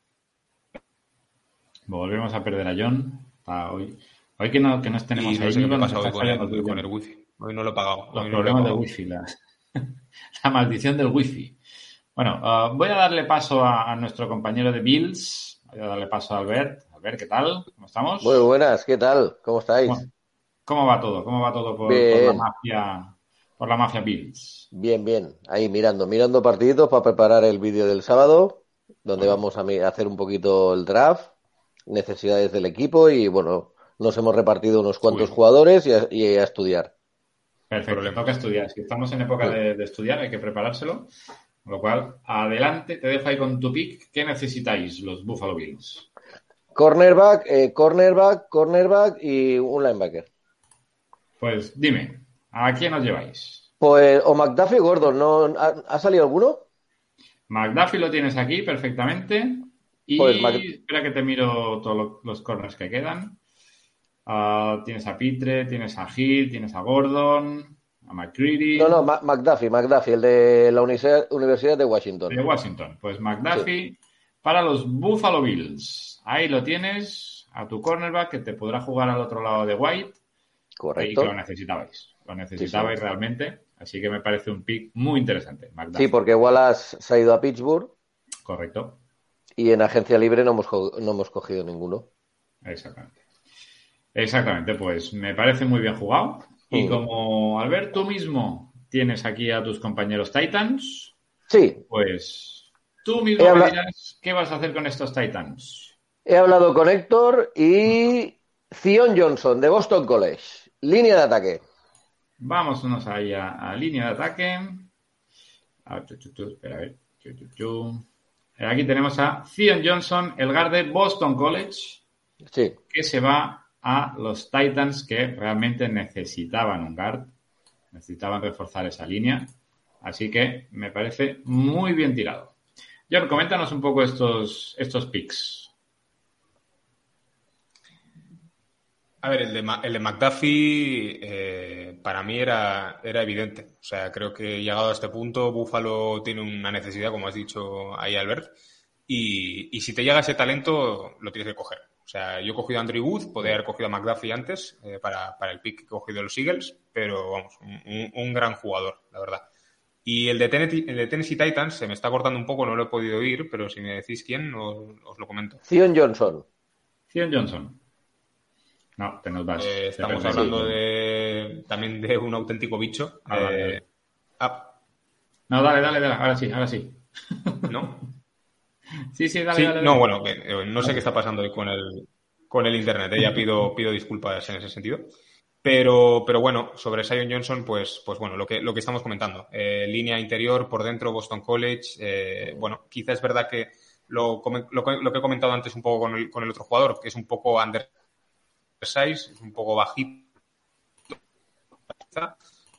Volvemos a perder a John. Ah, hoy, hoy que no, que no tenemos Y no ahí, sé qué me nos pasa hoy está con fallando el, el con el John. wifi. Hoy no lo he pagado. Los no problemas del pagado. wifi, la, *laughs* la maldición del wifi. Bueno, ah, voy a darle paso a, a nuestro compañero de Bills, Voy a darle paso a Albert. Albert, ¿qué tal? ¿Cómo estamos? Muy buenas, ¿qué tal? ¿Cómo estáis? ¿Cómo, cómo va todo? ¿Cómo va todo por, la mafia? Por la mafia Bills. Bien, bien. Ahí mirando, mirando partiditos para preparar el vídeo del sábado, donde vamos a hacer un poquito el draft, necesidades del equipo y bueno, nos hemos repartido unos cuantos Uy. jugadores y a, y a estudiar. Perfecto, le toca estudiar. Si estamos en época de, de estudiar, hay que preparárselo. Con lo cual, adelante, te dejo ahí con tu pick. ¿Qué necesitáis los Buffalo Bills? Cornerback, eh, cornerback, cornerback y un linebacker. Pues dime, ¿a quién os lleváis? Pues, o McDuffie o Gordon, ¿no? ¿Ha, ha salido alguno? McDuffie lo tienes aquí perfectamente. Y Pues Mac- espera que te miro todos lo- los corners que quedan. Ah, tienes a Pitre, tienes a Hill, tienes a Gordon, a McCready. No, no, Ma- McDuffie, McDuffie, el de la Universidad, Universidad de Washington. de Washington. Pues McDuffie para los Buffalo Bills. Ahí lo tienes, a tu cornerback que te podrá jugar al otro lado de White. Y Correcto. que lo necesitabais. Lo necesitabais realmente. Así que me parece un pick muy interesante. McDuffie. Sí, porque Wallace se ha ido a Pittsburgh Correcto. y en agencia libre no hemos, no hemos cogido ninguno. Exactamente. Exactamente, pues me parece muy bien jugado. Y Mm. como Albert, tú mismo tienes aquí a tus compañeros Titans, Sí, pues tú mismo He me habla- dirás qué vas a hacer con estos Titans. he hablado con Héctor y Zion Johnson de Boston College. Línea de ataque. Vámonos ahí a, a línea de ataque. A, chu, chu, chu, espera, a ver. Chu. Aquí tenemos a Zion Johnson, el guard de Boston College, Sí, que se va a los Titans que realmente necesitaban un guard, necesitaban reforzar esa línea. Así que me parece muy bien tirado. John, coméntanos un poco estos, estos picks. A ver, el de, Ma- el de McDuffie eh, para mí era, era evidente. O sea, creo que llegado a este punto, Buffalo tiene una necesidad, como has dicho ahí, Albert. Y, y si te llega ese talento, lo tienes que coger. O sea, yo he cogido a Andrew Wood, podría haber cogido a McDuffie antes eh, para, para el pick que he cogido de los Eagles, pero vamos, un, gran jugador, la verdad. Y el de, Tennessee, el de Tennessee Titans se me está cortando un poco, no lo he podido oír, pero si me decís quién, os, os lo comento. Zion Johnson. Zion Johnson. No, te nos vas. Eh, estamos hablando de también de un auténtico bicho. Ah, Eh, ah, No, dale, dale, dale. Ahora sí, ahora sí. *laughs* ¿no? Sí, sí, dale, Sí, dale, dale. no, bueno, que, eh, no sé qué está pasando con el, con el internet. Ya *laughs* pido, pido disculpas en ese sentido. Pero, pero bueno, sobre Sion Johnson, pues, pues bueno, lo que, lo que estamos comentando. Eh, línea interior, por dentro, Boston College. bueno, quizá es verdad que lo, lo, que- lo que he comentado antes un poco con el, con el otro jugador, que es un poco es un poco bajito,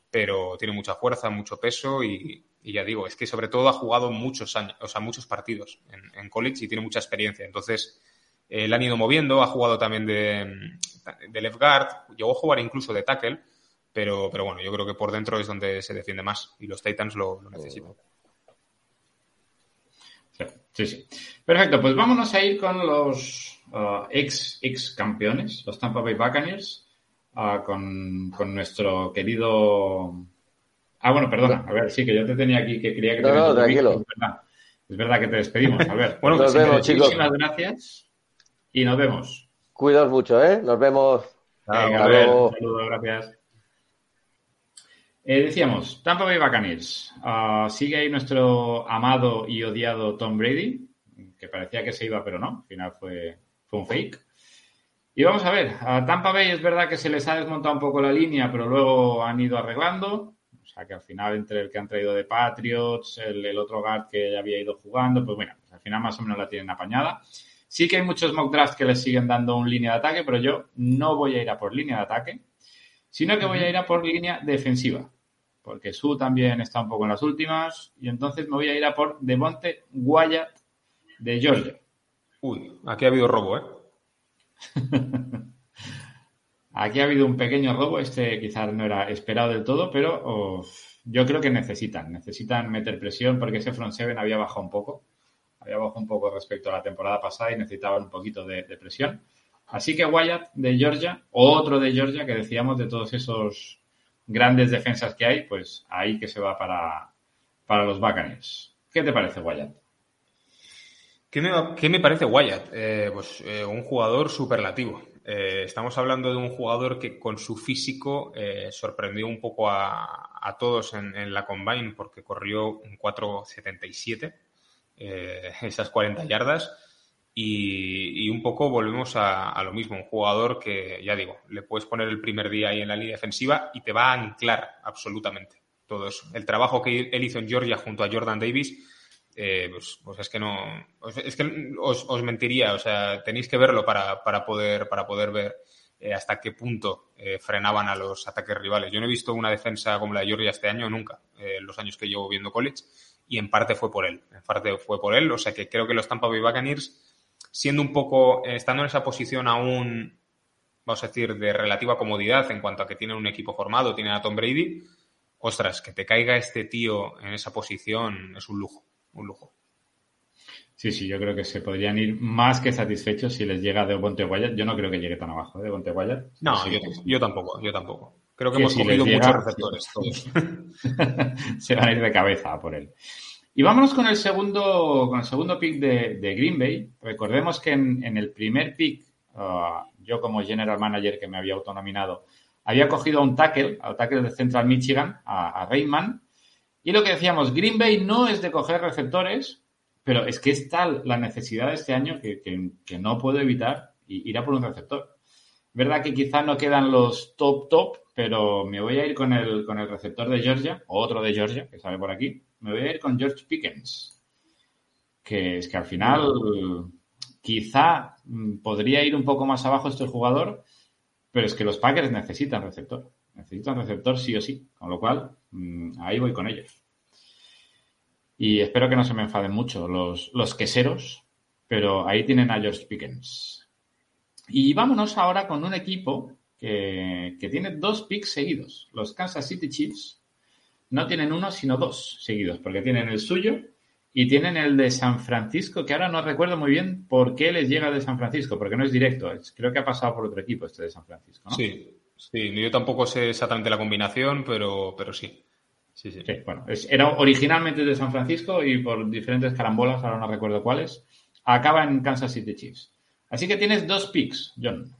pero tiene mucha fuerza, mucho peso y, ya digo, es que sobre todo ha jugado muchos años, o sea, muchos partidos en, college y tiene mucha experiencia. Entonces, eh, le han ido moviendo, ha jugado también de, de left guard, llegó a jugar incluso de tackle, pero, pero bueno, yo creo que por dentro es donde se defiende más y los Titans lo, necesitan. Sí, sí. Perfecto, pues vámonos a ir con los uh, ex, ex campeones, los Tampa Bay Buccaneers, uh, con, con nuestro querido. Ah, bueno, perdona, a ver, sí, que yo te tenía aquí, que quería que te No, no, metas un tranquilo. Es verdad, es verdad que te despedimos, a ver. *laughs* Bueno, Nos que vemos, chicos. Muchísimas gracias y nos vemos. Cuidaos mucho, ¿eh? Nos vemos. Venga, a ver, un saludo, gracias. Eh, decíamos, Tampa Bay Buccaneers. Ah, sigue ahí nuestro amado y odiado Tom Brady, que parecía que se iba, pero no, al final fue, fue un fake. Y vamos a ver, a Tampa Bay es verdad que se les ha desmontado un poco la línea, pero luego han ido arreglando. O sea que al final, entre el que han traído de Patriots, el, el otro guard que ya había ido jugando, pues bueno, pues al final más o menos la tienen apañada. Sí que hay muchos mock drafts que les siguen dando un línea de ataque, pero yo no voy a ir a por línea de ataque, sino que voy a ir a por línea defensiva. Porque Su también está un poco en las últimas, y entonces me voy a ir a por Devonte Wyatt de Georgia. Uy, aquí ha habido robo, ¿eh? *laughs* Aquí ha habido un pequeño robo, este quizás no era esperado del todo, pero yo creo que necesitan, necesitan meter presión porque ese front seven había bajado un poco, había bajado un poco respecto a la temporada pasada y necesitaban un poquito de, de presión. Así que Wyatt de Georgia, otro de Georgia que decíamos de todos esos grandes defensas que hay, pues ahí que se va para, para los Buccaneers. ¿Qué te parece Wyatt? ¿Qué me, qué me parece Wyatt? Eh, pues eh, un jugador superlativo. Eh, estamos hablando de un jugador que con su físico eh, sorprendió un poco a, a todos en, en, la combine porque corrió un 4.77, eh, esas 40 yardas. Y, y, un poco volvemos a, a, lo mismo, un jugador que, ya digo, le puedes poner el primer día ahí en la línea defensiva y te va a anclar absolutamente todo eso. El trabajo que él hizo en Georgia junto a Jordan Davis eh, pues, pues, es que no, es que os, mentiría, o sea, tenéis que verlo para, para poder, para poder ver eh, hasta qué punto eh, frenaban a los ataques rivales. Yo no he visto una defensa como la de Georgia este año, nunca, en los años que llevo viendo college, y en parte fue por él, en parte fue por él, o sea que creo que los Tampa Bay Buccaneers, siendo un poco, estando en esa posición aún, vamos a decir, de relativa comodidad en cuanto a que tienen un equipo formado, tienen a Tom Brady, ostras, que te caiga este tío en esa posición es un lujo un lujo. Sí, sí, yo creo que se podrían ir más que satisfechos si les llega de Bonte Wyatt. Yo no creo que llegue tan abajo, ¿eh? de Bonte Wyatt. No, sí, yo, yo, tampoco, yo tampoco. Creo que, que hemos si cogido llega, muchos receptores todos. *laughs* se van a ir de cabeza por él. Y vámonos con el segundo, con el segundo pick de, de Green Bay. Recordemos que en, en el primer pick, uh, yo como general manager que me había autonominado, había cogido a un tackle, al tackle de Central Michigan, a, a Reitman, y lo que decíamos, Green Bay no es de coger receptores, pero es que es tal la necesidad de este año que, que, no puedo evitar ir a por un receptor. Verdad que quizá no quedan los top top, pero me voy a ir con el, con el receptor de Georgia, o otro de Georgia, que sale por aquí. Me voy a ir con George Pickens. Que es que al final quizá mm, podría ir un poco más abajo este jugador, pero es que los Packers necesitan receptor. Necesitan receptor sí o sí. Con lo cual, mmm, ahí voy con ellos. Y espero que no se me enfaden mucho los, los queseros, pero ahí tienen a George Pickens. Y vámonos ahora con un equipo que, que, tiene dos picks seguidos. Los Kansas City Chiefs no tienen uno, sino dos seguidos, porque tienen el suyo y tienen el de San Francisco, que ahora no recuerdo muy bien por qué les llega de San Francisco, porque no es directo. Creo que ha pasado por otro equipo este de San Francisco, ¿no? Sí, sí. Yo tampoco sé exactamente la combinación, pero, pero sí. Sí, sí. sí bueno, es, era originalmente de San Francisco y por diferentes carambolas, ahora no recuerdo cuáles, acaba en Kansas City Chiefs. Así que tienes dos picks, John.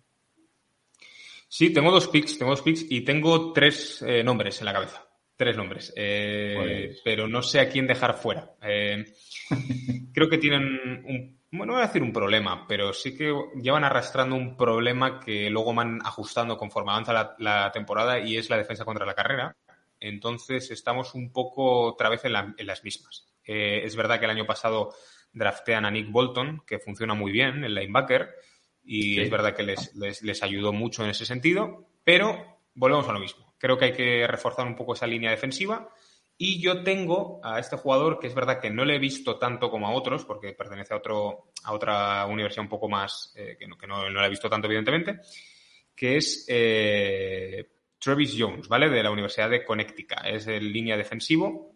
Sí, tengo dos picks, tengo dos picks y tengo tres eh, nombres en la cabeza. Tres nombres. Eh, pues... Pero no sé a quién dejar fuera. Eh, *laughs* creo que tienen un. Bueno, voy a decir un problema, pero sí que llevan arrastrando un problema que luego van ajustando conforme avanza la, la temporada y es la defensa contra la carrera. Entonces estamos un poco otra vez en, la, en las mismas. Eh, es verdad que el año pasado draftean a Nick Bolton, que funciona muy bien, el linebacker, y sí. es verdad que les, les, les, ayudó mucho en ese sentido, pero volvemos a lo mismo. Creo que hay que reforzar un poco esa línea defensiva. Y yo tengo a este jugador que es verdad que no le he visto tanto como a otros, porque pertenece a, otro, a otra universidad un poco más, eh, que, no, que no, no, la he visto tanto, evidentemente, que es eh, Travis Jones, ¿vale? De la Universidad de Connecticut. Es el línea defensivo.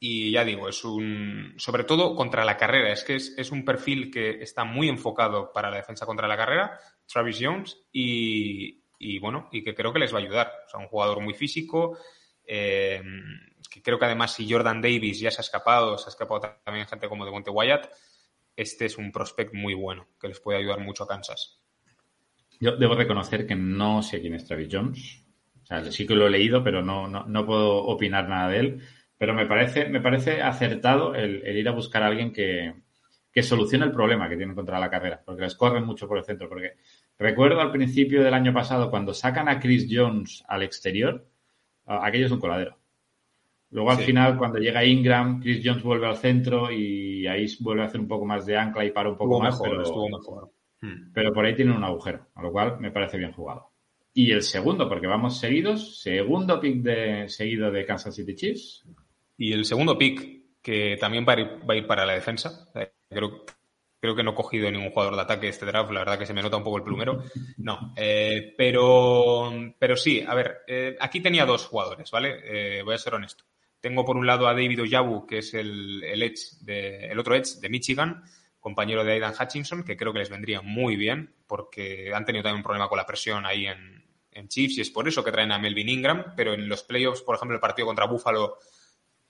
Y ya digo, es un. Sobre todo contra la carrera. Es que es, es, un perfil que está muy enfocado para la defensa contra la carrera, Travis Jones, y, y bueno, y que creo que les va a ayudar. O sea, un jugador muy físico. Eh, que creo que además, si Jordan Davis ya se ha escapado, se ha escapado también gente como de Monte Wyatt, este es un prospect muy bueno que les puede ayudar mucho a Kansas. Yo debo reconocer que no sé quién es Travis Jones. O sea, sí que lo he leído, pero no, no, no puedo opinar nada de él. Pero me parece, me parece acertado el, ir a buscar a alguien que, que, solucione el problema que tienen contra la carrera, porque les corren mucho por el centro. Porque recuerdo al principio del año pasado, cuando sacan a Chris Jones al exterior, aquello es un coladero. Luego al sí. final, cuando llega Ingram, Chris Jones vuelve al centro y ahí vuelve a hacer un poco más de ancla y para un poco estuvo más. Mejor, pero, estuvo mejor. Hmm. pero por ahí tiene un agujero, a lo cual me parece bien jugado. Y el segundo, porque vamos seguidos, segundo pick de, seguido de Kansas City Chiefs. Y el segundo pick, que también va a ir, va a ir para la defensa. Creo, creo, que no he cogido ningún jugador de ataque este draft, la verdad que se me nota un poco el plumero. *laughs* No, eh, pero, pero sí, a ver, eh, aquí tenía dos jugadores, ¿vale? Eh, voy a ser honesto. Tengo por un lado a David Oyabu, que es el, el, edge el otro edge de Michigan, compañero de Aidan Hutchinson, que creo que les vendría muy bien, porque han tenido también un problema con la presión ahí en, en Chiefs y es por eso que traen a Melvin Ingram, pero en los playoffs, por ejemplo, el partido contra Buffalo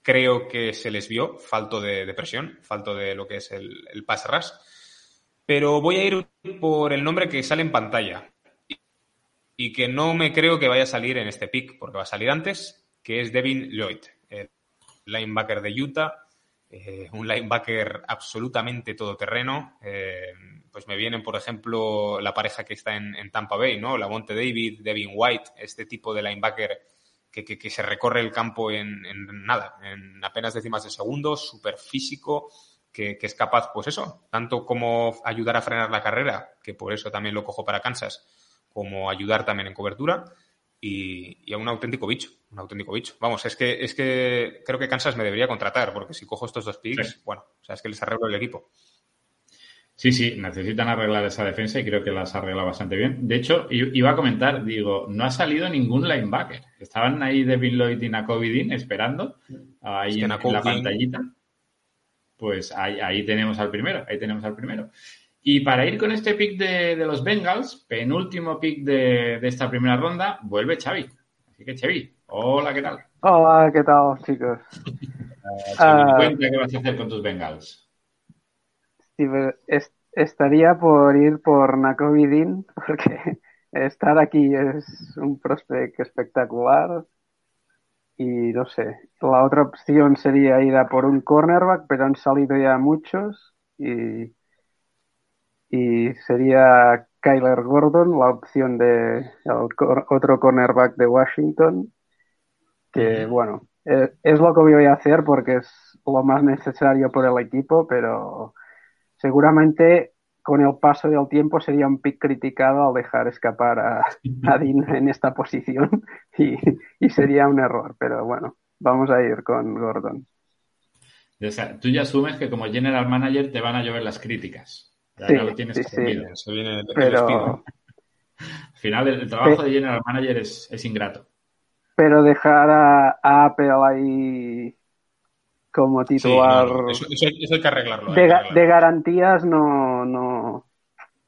creo que se les vio falto de, presión, falto de lo que es el, el pass rush. Pero voy a ir por el nombre que sale en pantalla y que no me creo que vaya a salir en este pick, porque va a salir antes, que es Devin Lloyd, linebacker de Utah, un linebacker absolutamente todoterreno. Eh, pues me vienen, por ejemplo, la pareja que está en, Tampa Bay, ¿no? La Monte David, Devin White, este tipo de linebacker que, que, que se recorre el campo en, en, nada, en apenas décimas de segundo, súper físico, que, que, es capaz, pues eso, tanto como ayudar a frenar la carrera, que por eso también lo cojo para Kansas, como ayudar también en cobertura, y, y, a un auténtico bicho, un auténtico bicho. Vamos, es que, es que creo que Kansas me debería contratar, porque si cojo estos dos picks, sí. bueno, o sea, es que les arreglo el equipo. Sí, sí, necesitan arreglar esa defensa y creo que las arregla bastante bien. De hecho, iba a comentar, digo, no ha salido ningún linebacker. Estaban ahí Devin Lloyd y Nakobe Dean esperando, ahí es que en, en, la pantallita. Pues ahí, ahí, tenemos al primero, ahí tenemos al primero. Y para ir con este pick de, de los Bengals, penúltimo pick de, de, esta primera ronda, vuelve Xavi. Así que Xavi, hola, ¿qué tal? Hola, ¿qué tal, chicos? *laughs* uh, uh, cuenta qué vas a hacer con tus Bengals estaría por ir por Nakobe Dean, *laughs* porque estar aquí es un prospect espectacular. Y no sé, la otra opción sería ir a por un cornerback, pero han salido ya muchos. Y, y sería Kyler Gordon, la opción de el, otro cornerback de Washington. Que bueno, es, es lo que voy a hacer porque es lo más necesario por el equipo, pero seguramente con el paso del tiempo sería un pick criticado al dejar escapar a, a Dean en esta posición *laughs* y, y, sería un error, pero bueno, vamos a ir con Gordon. Tú ya asumes que como general manager te van a llover las críticas. Ya, sí, ya lo tienes sí, sí. Se viene el, pero... Al final, el, el trabajo de general manager es, es, ingrato. Pero dejar a, a Apple ahí como titular. No, eso, eso, eso, hay que arreglarlo. De, hay que arreglarlo. de garantías no, no,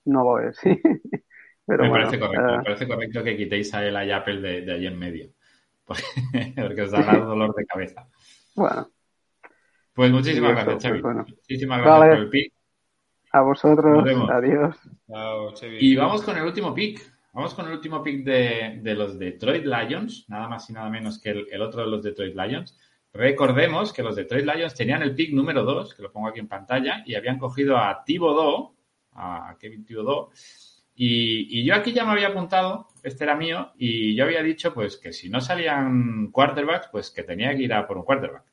no lo es. *laughs* Pero me, bueno, parece correcto, uh... me parece correcto que quitéis a él a Apple de, de allí en medio. Porque, *laughs* porque os da *laughs* dolor de cabeza. Bueno. Pues muchísimas sí, gracias, pues Xavi. Bueno. Muchísimas gracias vale. por el pick. A vosotros. Adiós. Chao, y vamos con el último pick. Vamos con el último pick de, de los Detroit Lions, nada más y nada menos que el, el otro de los Detroit Lions. Recordemos que los Detroit Lions tenían el pick número 2, que lo pongo aquí en pantalla, y habían cogido a Thibodeau, a Kevin Thibodeau, y, y, yo aquí ya me había apuntado, este era mío, y yo había dicho pues que si no salían quarterbacks, pues que tenía que ir a por un quarterback.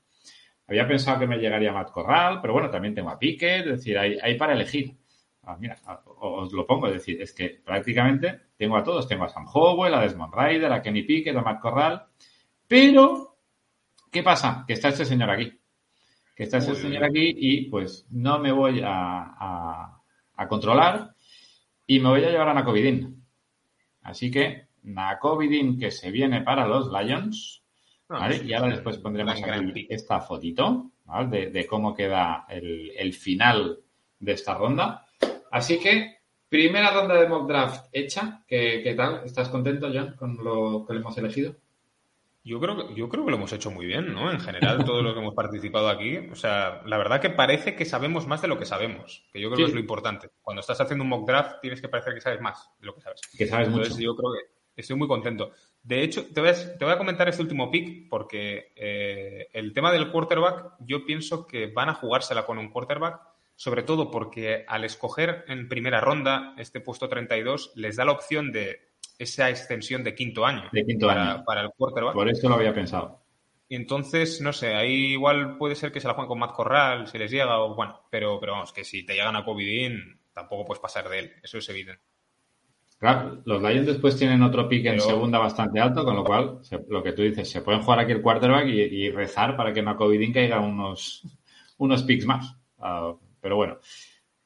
Había pensado que me llegaría Matt Corral, pero bueno, también tengo a Pickett, es decir, hay, hay para elegir. Ah, mira, os lo pongo, es decir, es que prácticamente tengo a todos, tengo a Sam Howell, a Desmond Ryder, a Kenny Pickett, a Matt Corral, pero ¿qué pasa? Que está este señor aquí. Que está este señor aquí y pues no me voy a, a, a controlar y me voy a llevar a Nacovidin. Así que Nacovidin que se viene para los Lions. ¿Vale? Y ahora después pondremos aquí esta fotito ¿vale? de, de, cómo queda el, el, final de esta ronda. Así que, primera ronda de mock draft hecha. ¿Qué, qué tal? ¿Estás contento, John, con lo que le hemos elegido? Yo creo, que, yo creo que lo hemos hecho muy bien, ¿no? En general, todos los que hemos participado aquí. O sea, la verdad que parece que sabemos más de lo que sabemos, que yo creo sí. que es lo importante. Cuando estás haciendo un mock draft, tienes que parecer que sabes más de lo que sabes. Que sabes Entonces, mucho. yo creo que estoy muy contento. De hecho, te voy a, te voy a comentar este último pick porque eh, el tema del quarterback, yo pienso que van a jugársela con un quarterback, sobre todo porque al escoger en primera ronda este puesto 32, les da la opción de esa extensión de quinto año. De quinto para, año. Para el quarterback. Por eso lo había pensado. Y entonces, no sé, ahí igual puede ser que se la jueguen con Matt Corral, si les llega, o bueno, pero, pero vamos, que si te llegan a Covidín, tampoco puedes pasar de él, eso es evidente. Claro, los Lions después tienen otro pick en pero... segunda bastante alto, con lo cual, se, lo que tú dices, se pueden jugar aquí el quarterback y, y rezar para que en Covidín caiga unos, unos picks más. Uh, pero bueno,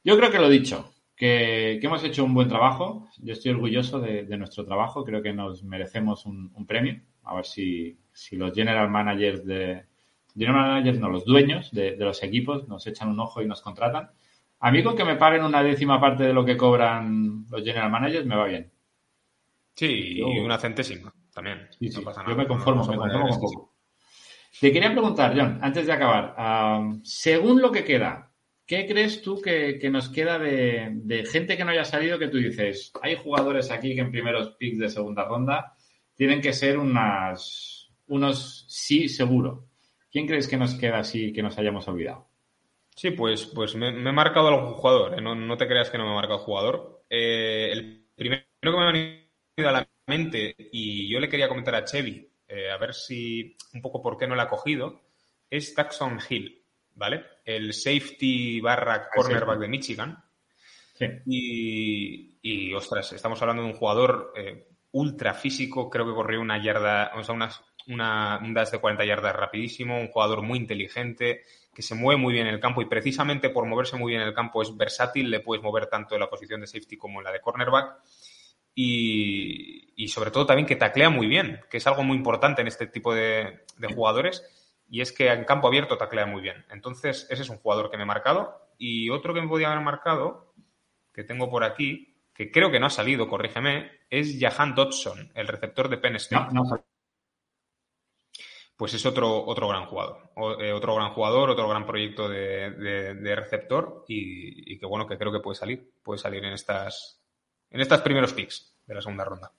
yo creo que lo dicho, que, que, hemos hecho un buen trabajo. Yo estoy orgulloso de, de nuestro trabajo. Creo que nos merecemos un, un, premio. A ver si, si los general managers de. General managers, no, los dueños de, de, los equipos nos echan un ojo y nos contratan. A mí con que me paguen una décima parte de lo que cobran los general managers me va bien. Sí, Yo, y una centésima también. Sí, sí. No pasa nada. Yo me conformo, me conformo con poco. Te quería preguntar, John, antes de acabar, um, según lo que queda, ¿qué crees tú que, que nos queda de, de, gente que no haya salido que tú dices, hay jugadores aquí que en primeros picks de segunda ronda tienen que ser unas, unos sí seguro? ¿Quién crees que nos queda así que nos hayamos olvidado? Sí, pues, pues me, me he marcado algún jugador, ¿eh? no, no, te creas que no me he marcado jugador. Eh, el primero que me ha venido a la mente, y yo le quería comentar a Chevy, eh, a ver si un poco por qué no la ha cogido, es Taxon Hill, ¿vale? El safety barra cornerback de Michigan. Sí. Y, y, ostras, estamos hablando de un jugador eh, ultra físico, creo que corrió una yarda, o sea, unas, una, un dash de 40 yardas rapidísimo, un jugador muy inteligente, que se mueve muy bien en el campo y precisamente por moverse muy bien en el campo es versátil, le puedes mover tanto en la posición de safety como en la de cornerback. Y, y, sobre todo también que taclea muy bien, que es algo muy importante en este tipo de, de, jugadores, y es que en campo abierto taclea muy bien. Entonces, ese es un jugador que me he marcado. Y otro que me podía haber marcado, que tengo por aquí, que creo que no ha salido, corrígeme, es Jahan Dodson, el receptor de Penn State. No, no. Pues es otro, otro gran jugador, eh, otro gran jugador, otro gran proyecto de, receptor y, que bueno, que creo que puede salir, puede salir en estas, en primeros picks de la segunda ronda.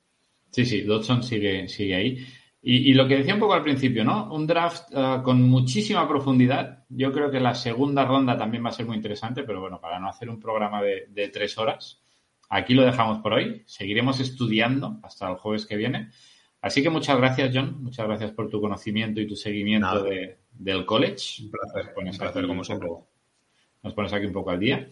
Sí, sí, Dodson sigue, sigue ahí. Y, y, lo que decía un poco al principio, ¿no? Un draft uh, con muchísima profundidad. Yo creo que la segunda ronda también va a ser muy interesante, pero bueno, para no hacer un programa de, de tres horas, aquí lo dejamos por hoy. Seguiremos estudiando hasta el jueves que viene. Así que muchas gracias, John. Muchas gracias por tu conocimiento y tu seguimiento de, del college. Un placer, un placer como siempre. Nos pones aquí un poco al día.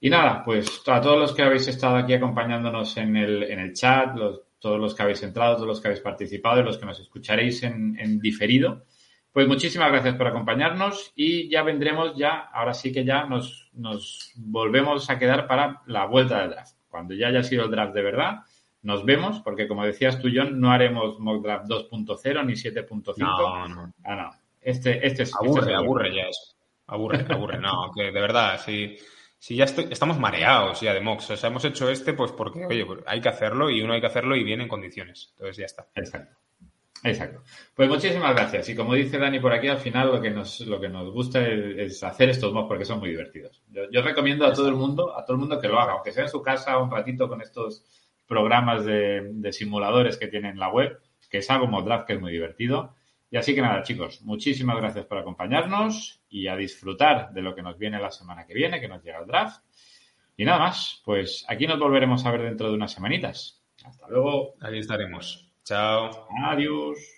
Y nada, pues a todos los que habéis estado aquí acompañándonos en el, en el chat, los, todos los que habéis entrado, todos los que habéis participado y los que nos escucharéis en, en, diferido, pues muchísimas gracias por acompañarnos y ya vendremos ya, ahora sí que ya nos, nos volvemos a quedar para la vuelta del draft. Cuando ya haya sido el draft de verdad, nos vemos, porque como decías tú, John, no haremos mock draft 2.0 ni 7.5. No, no. Ah, no. Este, este es. Aburre, este es aburre ya eso. Aburre, aburre. No, que de verdad, si, si ya estoy, estamos mareados ya de mocks. O sea, hemos hecho este pues porque, oye, pues hay que hacerlo y uno hay que hacerlo y viene en condiciones. Entonces ya está. Exacto. Exacto. Pues muchísimas gracias. Y como dice Dani por aquí, al final lo que nos, lo que nos gusta es, es hacer estos mocks porque son muy divertidos. Yo, yo recomiendo a todo el mundo, a todo el mundo que lo haga, aunque sea en su casa un ratito con estos programas de, de, simuladores que tiene en la web, que es algo como Draft, que es muy divertido. Y así que nada, chicos, muchísimas gracias por acompañarnos y a disfrutar de lo que nos viene la semana que viene, que nos llega el draft. Y nada más, pues aquí nos volveremos a ver dentro de unas semanitas. Hasta luego. Ahí estaremos. Chao. Adiós.